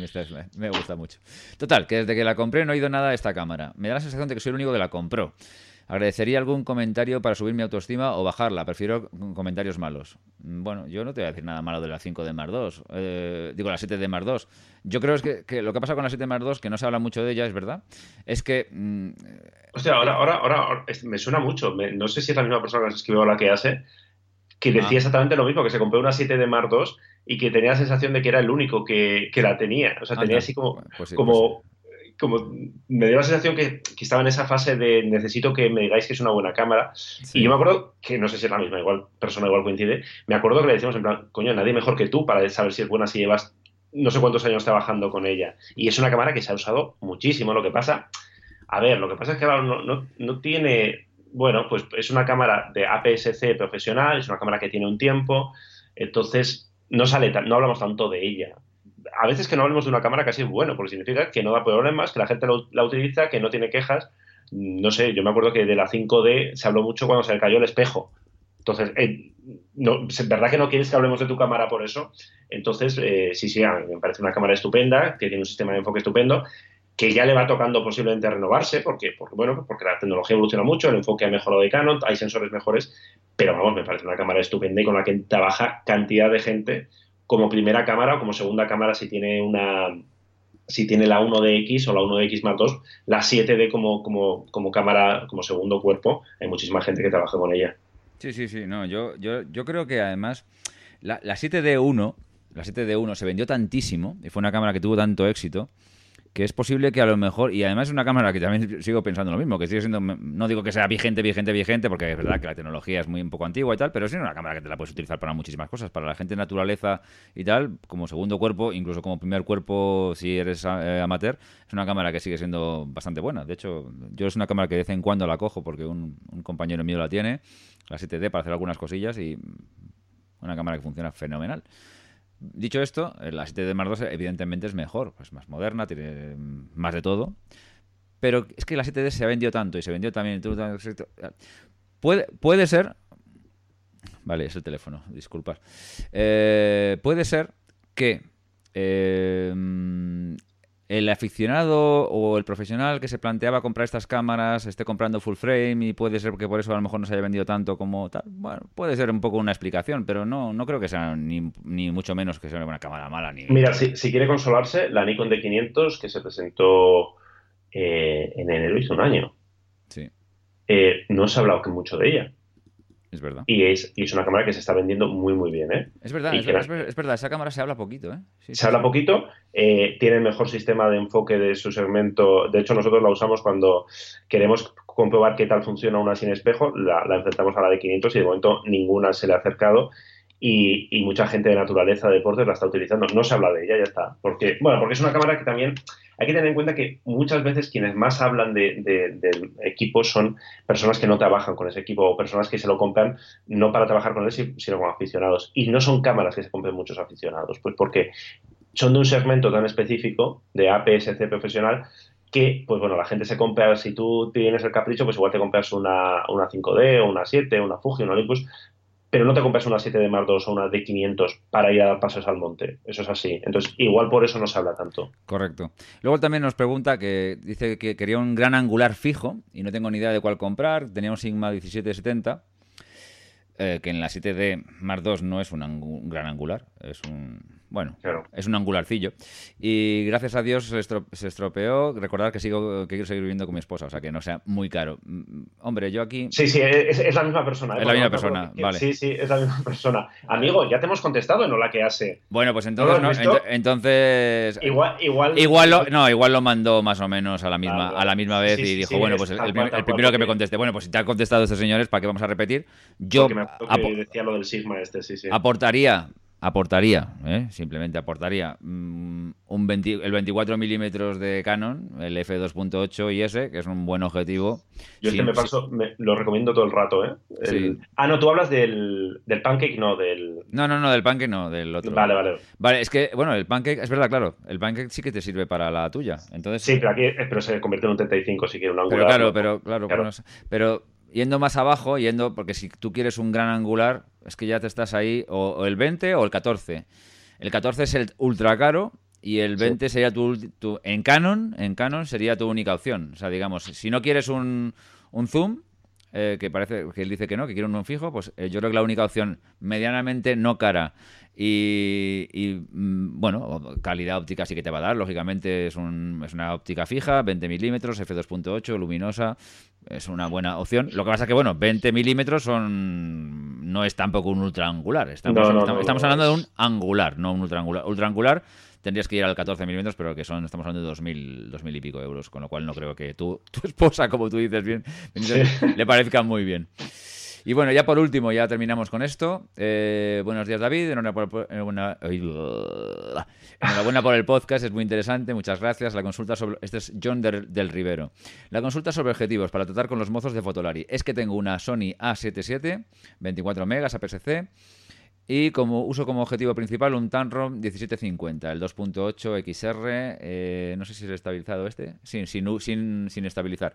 me gusta mucho. Total, que desde que la compré no he oído nada de esta cámara. Me da la sensación de que soy el único que la compró. Agradecería algún comentario para subir mi autoestima o bajarla. Prefiero comentarios malos. Mm, bueno, yo no te voy a decir nada malo de la 5 de Mar 2. Eh, digo, la 7 de Mar 2. Yo creo que, que, lo que pasa con la 7 de Mar 2, que no se habla mucho de ella, es verdad, es que... Mm, o sea, ahora, ahora, ahora, me suena mucho. no sé si es la misma persona que nos escribió la que hace, que decía ah. exactamente lo mismo, que se compró una 7 de Mar 2 y que tenía la sensación de que era el único que, que la tenía. O sea, tenía así como, pues como pues como me dio la sensación que, estaba en esa fase de necesito que me digáis que es una buena cámara. Y yo me acuerdo que no sé si es la misma, igual persona igual coincide. Me acuerdo que le decíamos en plan, coño, nadie mejor que tú para saber si es buena si llevas no sé cuántos años trabajando con ella. Y es una cámara que se ha usado muchísimo. Lo que pasa, a ver, lo que pasa es que no, no, no tiene, bueno, pues es una cámara de APS-C profesional, es una cámara que tiene un tiempo, entonces no sale, no hablamos tanto de ella a veces que no hablemos de una cámara casi es bueno, porque significa que no da problemas, que la gente la utiliza, que no tiene quejas. No sé, yo me acuerdo que de la 5D se habló mucho cuando se le cayó el espejo. Entonces, eh, no, ¿es verdad que no quieres que hablemos de tu cámara por eso? Entonces, eh, sí, sí, me parece una cámara estupenda, que tiene un sistema de enfoque estupendo, que ya le va tocando posiblemente renovarse, porque, porque, bueno, porque la tecnología evoluciona mucho, el enfoque ha mejorado de Canon, hay sensores mejores, pero vamos, me parece una cámara estupenda y con la que trabaja cantidad de gente como primera cámara o como segunda cámara si tiene una si tiene la 1DX o la 1DX más 2, la 7D como, como, como cámara, como segundo cuerpo, hay muchísima gente que trabaja con ella. Sí, sí, sí, no, yo, yo, yo creo que además la, la 7D1, la 7D1 se vendió tantísimo y fue una cámara que tuvo tanto éxito que es posible que a lo mejor, y además es una cámara que también sigo pensando lo mismo, que sigue siendo, no digo que sea vigente, vigente, vigente, porque es verdad que la tecnología es muy un poco antigua y tal, pero es una cámara que te la puedes utilizar para muchísimas cosas, para la gente de naturaleza y tal, como segundo cuerpo, incluso como primer cuerpo si eres eh, amateur, es una cámara que sigue siendo bastante buena. De hecho, yo es una cámara que de vez en cuando la cojo porque un, un compañero mío la tiene, la 7D, para hacer algunas cosillas y una cámara que funciona fenomenal. Dicho esto, la 7D Mark II evidentemente es mejor, pues más moderna, tiene más de todo. Pero es que la 7D se ha vendido tanto y se vendió también. Puede, puede ser. Vale, es el teléfono, disculpad. Eh, puede ser que eh, el aficionado o el profesional que se planteaba comprar estas cámaras esté comprando full frame y puede ser que por eso a lo mejor no se haya vendido tanto como tal. Bueno, puede ser un poco una explicación, pero no, no creo que sea ni, mucho menos que sea una cámara mala. Ni... Mira, si, quiere consolarse, la Nikon D500 que se presentó eh, en enero hizo un año. Sí. eh, no se ha hablado mucho de ella. Es verdad. Y es, y es una cámara que se está vendiendo muy, muy bien, ¿eh? Es verdad, es, que verdad, la- es ver- es verdad, esa cámara se habla poquito, ¿eh? Sí, sí, Se habla sí. poquito, eh, tiene el mejor sistema de enfoque de su segmento. De hecho, nosotros la usamos cuando queremos comprobar qué tal funciona una sin espejo. La, la enfrentamos a la de 500 y de momento ninguna se le ha acercado. Y, mucha gente de naturaleza, de deportes, la está utilizando. No se habla de ella, ya está. Porque, bueno, porque es una cámara que también hay que tener en cuenta que muchas veces quienes más hablan de, de- equipo son personas que no trabajan con ese equipo o personas que se lo compran no para trabajar con él, si- sino como aficionados. Y no son cámaras que se compren muchos aficionados, pues porque son de un segmento tan específico de APS-C profesional que, pues bueno, la gente se compra, si tú tienes el capricho, pues igual te compras una, una 5D o una 7, una Fuji, una Olympus, pero no te compras una 7D Mark II o una D500 para ir a dar pasos al monte. Eso es así. Entonces, igual por eso no se habla tanto. Correcto. Luego también nos pregunta que dice que quería un gran angular fijo y no tengo ni idea de cuál comprar. Tenía un Sigma 1770, eh, que en la 7D Mark II no es un gran angular, es un... Bueno, Claro. es un angularcillo. Y gracias a Dios se, estro- se estropeó. Recordar que sigo que quiero seguir viviendo con mi esposa, o sea que no sea muy caro. Mm, Hombre, yo aquí... Sí, sí, es, es la misma persona. ¿eh? Es la misma persona, que- vale. Sí, sí, es la misma persona. Amigo, ya te hemos contestado en Hola que hace. Bueno, pues ¿No entonces... no, ent- entonces... Igual, igual. Igual lo, no, igual lo mandó más o menos a la misma, a la misma vez sí, y dijo, sí, bueno, es pues el, cual, primero que me conteste, bueno, pues si te han contestado estos señores, ¿para qué vamos a repetir? Yo Porque me acuerdo que decía lo del Sigma este, sí, sí. aportaría, aportaría, ¿eh? simplemente aportaría mm, un 20 el 24 milímetros de Canon, el f2.8 y ese, que es un buen objetivo. Yo este sin- me paso, me- lo recomiendo todo el rato, ¿eh? El- Sí. Ah, no, tú hablas del, del pancake, no, del... No, no, no, del Pancake no, del otro. Vale, vale. Vale, es que, bueno, el Pancake, es verdad, claro, el Pancake sí que te sirve para la tuya. Entonces, Sí, pero aquí eh, pero se convierte en un 35 si quiere un angular. Pero claro, pero claro, Claro. bueno, pero yendo más abajo, yendo, porque si tú quieres un gran angular, es que ya te estás ahí, o, o el 20 o el 14. El 14 es el ultra caro y el Sí. 20 sería tu, tu- en Canon, en Canon sería tu única opción. O sea, digamos, si no quieres un, un zoom, eh, que parece que él dice que no, que quiere un fijo, pues eh, yo creo que la única opción medianamente no cara y, y, mm, bueno, calidad óptica sí que te va a dar, lógicamente es, un- es una óptica fija, 20 milímetros, f2.8, luminosa, es una buena opción. Lo que pasa que, bueno, 20 milímetros son no es tampoco un ultra angular, estamos, No, no, estamos, no, estamos no, hablando de un es- angular, no un ultra angular. Ultra angular tendrías que ir al 14 milímetros, pero que son, estamos hablando de 2.000, 2.000 y pico euros, con lo cual no creo que tu, tu esposa, como tú dices bien, Sí. le parezca muy bien. Y bueno, ya por último, ya terminamos con esto. Eh, buenos días, David. Enhorabuena por, por el podcast, es muy interesante. Muchas gracias. La consulta sobre. Este es John del, del Rivero. La consulta sobre objetivos para tratar con los mozos de Fotolari. Es que tengo una Sony A77, 24 megas APS-C. Y como uso como objetivo principal un Tamron 1750, el 2.8 XR, eh, no sé si es estabilizado este, sin, sin, sin, sin estabilizar.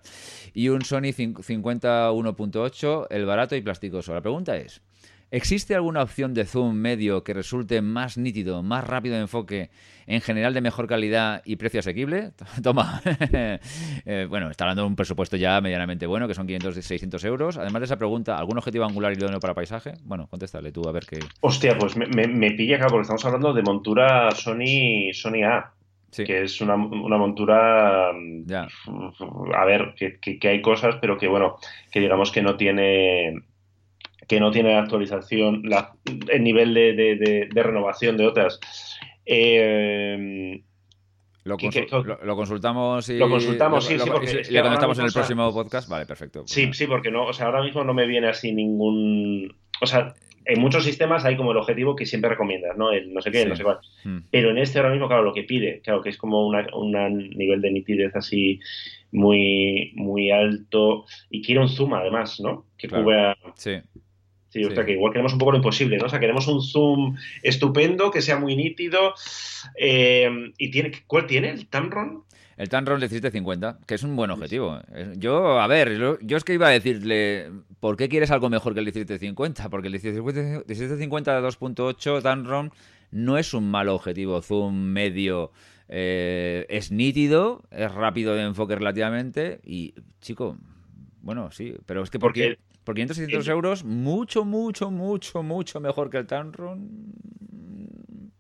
Y un Sony 50 1.8, el barato y plasticoso. La pregunta es, ¿existe alguna opción de zoom medio que resulte más nítido, más rápido de enfoque, en general de mejor calidad y precio asequible? Toma. Eh, bueno, está hablando de un presupuesto ya medianamente bueno, que son 500 600 euros. Además de esa pregunta, ¿algún objetivo angular idóneo para paisaje? Bueno, contéstale tú a ver qué... Hostia, pues me, me, me pilla, claro, porque estamos hablando de montura Sony, Sony A, Sí, que es una, una montura... mm, ya. A ver, que, que- que hay cosas, pero que bueno, que digamos que no tiene que no tiene actualización, la- el nivel de, de- de- de renovación de otras. Eh, Lo, ¿Qué- consul- qué- lo- lo consultamos y... Lo consultamos, sí, lo- sí, porque y- es que en el próximo podcast. Vale, perfecto. Pues Sí, nada. sí, porque no, o sea, ahora mismo no me viene así ningún. O sea, en muchos sistemas hay como el objetivo que siempre recomiendas, ¿no? El no sé qué, Sí. no sé cuál. Mm. Pero en este ahora mismo, claro, lo que pide, claro, que es como una, un nivel de nitidez así muy, muy alto y quiere un zoom además, ¿no? Que Claro. cubra. Sí. Sí, o Sí. sea, que igual queremos un poco lo imposible, ¿no? O sea, queremos un zoom estupendo, que sea muy nítido. eh, ¿Y tiene, cuál tiene? ¿El Tamron? El Tamron 1750, que es un buen objetivo. Yo, a ver, yo, yo es que iba a decirle, ¿por qué quieres algo mejor que el 1750? Porque el 1750, 1750 2.8 Tamron no es un mal objetivo, zoom medio, eh, es nítido, es rápido de enfoque relativamente y, chico, bueno, sí, pero es que por, Porque- qué- por 500, 600 euros, mucho, mucho, mucho, mucho mejor que el Tamron.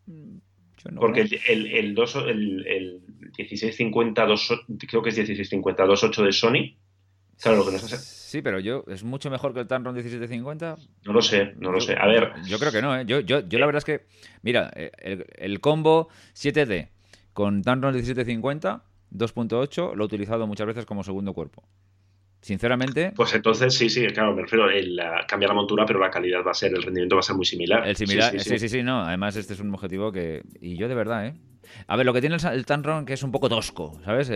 Yo no- Porque no. el, el, el, dos- el, el 1650, dos- creo que es 1650, 28 de Sony. Claro, lo que nos hace. Sí, pero yo, ¿es mucho mejor que el Tamron 1750? No lo sé, no lo sé. A ver. Yo creo que no, ¿eh? Yo, yo, yo la verdad es que, mira, eh, el, el combo 7D con Tamron 1750, 2.8, lo he utilizado muchas veces como segundo cuerpo. Sinceramente. Pues entonces sí, sí, claro, me refiero a cambiar la montura, pero la calidad va a ser, el rendimiento va a ser muy similar. El similar, sí sí, sí, no. Además, este es un objetivo que. Y yo de verdad, ¿eh? A ver, lo que tiene el, el Tanron que es un poco tosco, ¿sabes?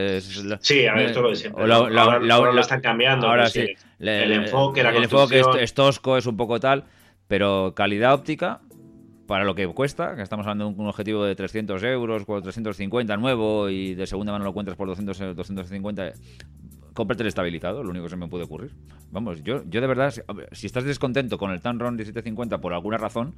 sí, a ver, esto lo de siempre. ahora, lo están cambiando. Ahora sí. el enfoque, la El enfoque es, tosco, es un poco tal, pero calidad óptica, para lo que cuesta, que estamos hablando de un objetivo de 300 euros, 350 nuevo y de segunda mano lo encuentras por 200, 250, cómprate el estabilizado, lo único que se me puede ocurrir. Vamos, yo, yo de verdad, si, estás descontento con el Tamron 1750 por alguna razón,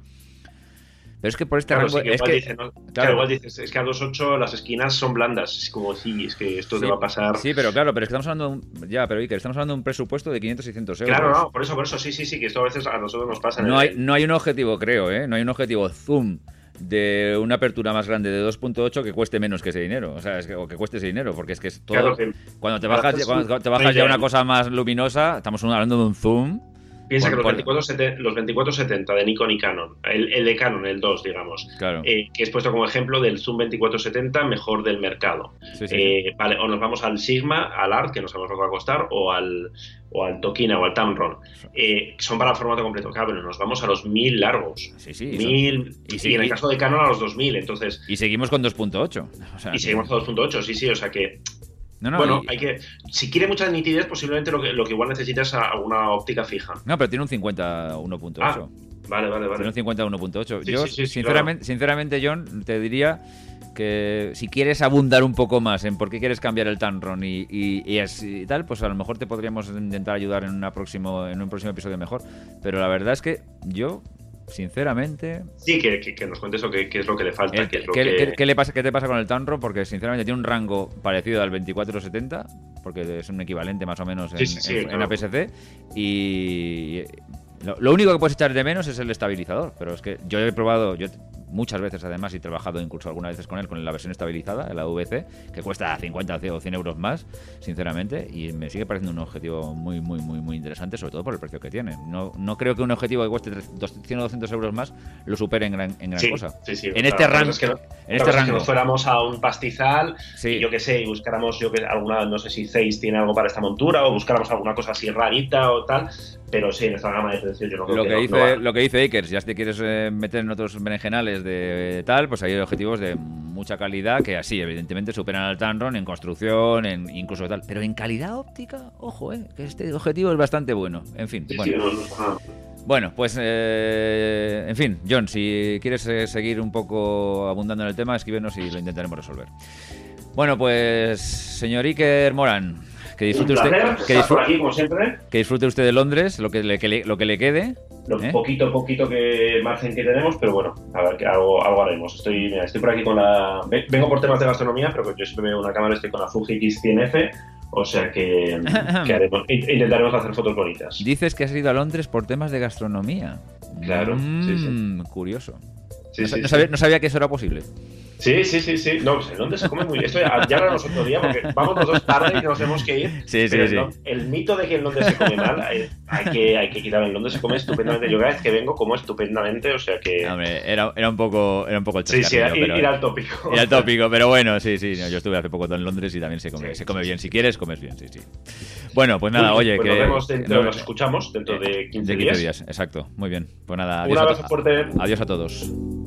pero es que por este rango. es que, claro, igual dices, es que a 2.8 las esquinas son blandas. Es como, sí, es que esto te va a pasar. Sí, pero claro, pero estamos hablando de un, ya, pero Iker, estamos hablando de un presupuesto de 500 600 euros. Claro, no, por eso, por eso, sí, sí, sí, que esto a veces a nosotros nos pasa. No, hay, no hay un objetivo, creo, ¿eh? No hay un objetivo zoom de una apertura más grande de 2.8 que cueste menos que ese dinero, o sea, o que cueste ese dinero, porque es que es todo. cuando te bajas, cuando te bajas ya una cosa más luminosa, estamos hablando de un zoom Piensa que los, 2470, los 2470 de Nikon y Canon, el, de Canon, el 2, digamos, eh, que es puesto como ejemplo del Zoom 2470 mejor del mercado. Eh, vale, o nos vamos al Sigma, al Art, que no sabemos lo que va a costar, o al, o al Tokina o al Tamron. Eh, son para formato completo. Claro, pero nos vamos a los 1000 largos. Sí, sí. 1000, y, en el caso de Canon a los 2000, entonces... Y seguimos con 2.8. y seguimos con 2.8, sí, sí, o sea que bueno, hay que. Si quiere mucha nitidez, posiblemente lo que, lo que igual necesita es alguna óptica fija. No, pero tiene un 50 1.8. Ah, vale, vale, vale. Tiene un 50 1.8. Yo, sinceramente, sinceramente, John, te diría que si quieres abundar un poco más en por qué quieres cambiar el Tanron y, y, y, tal, pues a lo mejor te podríamos intentar ayudar en, una próximo, en un próximo episodio mejor. Pero la verdad es que yo sinceramente. Sí, que, que, nos cuentes qué, es lo que le falta. qué, ¿qué, le pasa, ¿Qué te pasa con el Tanro? Porque sinceramente tiene un rango parecido al 2470, porque es un equivalente más o menos en, en, APS-C. Y lo, único que puedes echar de menos es el estabilizador, pero es que yo he probado, yo muchas veces además y trabajado incluso algunas veces con él con la versión estabilizada, la VC, que cuesta 50 o 100 euros más, sinceramente, y me sigue pareciendo un objetivo muy, muy, muy, muy interesante, sobre todo por el precio que tiene. No, no creo que un objetivo que cueste 100 o 200 euros más lo supere en gran, en gran cosa. en este rango. en este rango. Que nos fuéramos a un pastizal, y yo que sé, y buscáramos, yo que alguna, no sé si Zeiss tiene algo para esta montura, o buscáramos alguna cosa así rarita o tal, pero sí, en esta gama de precios yo no creo lo que, dice, Lo que dice Iker, si ya te quieres eh, meter en otros berenjenales de tal, pues hay objetivos de mucha calidad que así, evidentemente, superan al Tamron en construcción, en incluso tal. Pero en calidad óptica, ojo, eh, que este objetivo es bastante bueno. En fin, bueno. Bueno, pues, eh, en fin, John, si quieres eh, seguir un poco abundando en el tema, escríbenos y lo intentaremos resolver. Bueno, pues, señor Iker Morán, que disfrute usted. Que disfrute, usted de Londres, lo que le, lo que le quede. Lo ¿eh? poquito, poquito que margen que tenemos, pero bueno, a ver, que algo, algo haremos. Estoy, estoy por aquí con la. Vengo por temas de gastronomía, pero yo siempre veo una cámara, estoy con la Fuji X100F. O sea que, intentaremos hacer fotos bonitas. Dices que has ido a Londres por temas de gastronomía. Claro, sí, sí. Mm, curioso. no sabía que eso era posible. Sí, sí, sí, sí. No, pues en Londres se come muy bien. Esto ya, ya hablamos otro día porque vamos los dos tarde y nos tenemos que ir. Sí, sí, sí. El, mito de que en Londres se come mal, hay, que, hay que quitarlo. En Londres se come estupendamente. Yo cada vez que vengo como estupendamente, o sea que... Hombre, era, era, un, poco, era un poco el Sí, sí, ir, ir, al tópico. Ir al tópico, pero bueno, sí, sí. yo estuve hace poco en Londres y también se come, se come bien. Si quieres, comes bien, sí, sí. Bueno, pues nada, oye, pues que... Nos, vemos dentro, nos escuchamos dentro de 15, de 15 días. días. Exacto, muy bien. Pues nada, adiós. Un abrazo fuerte. Adiós a todos.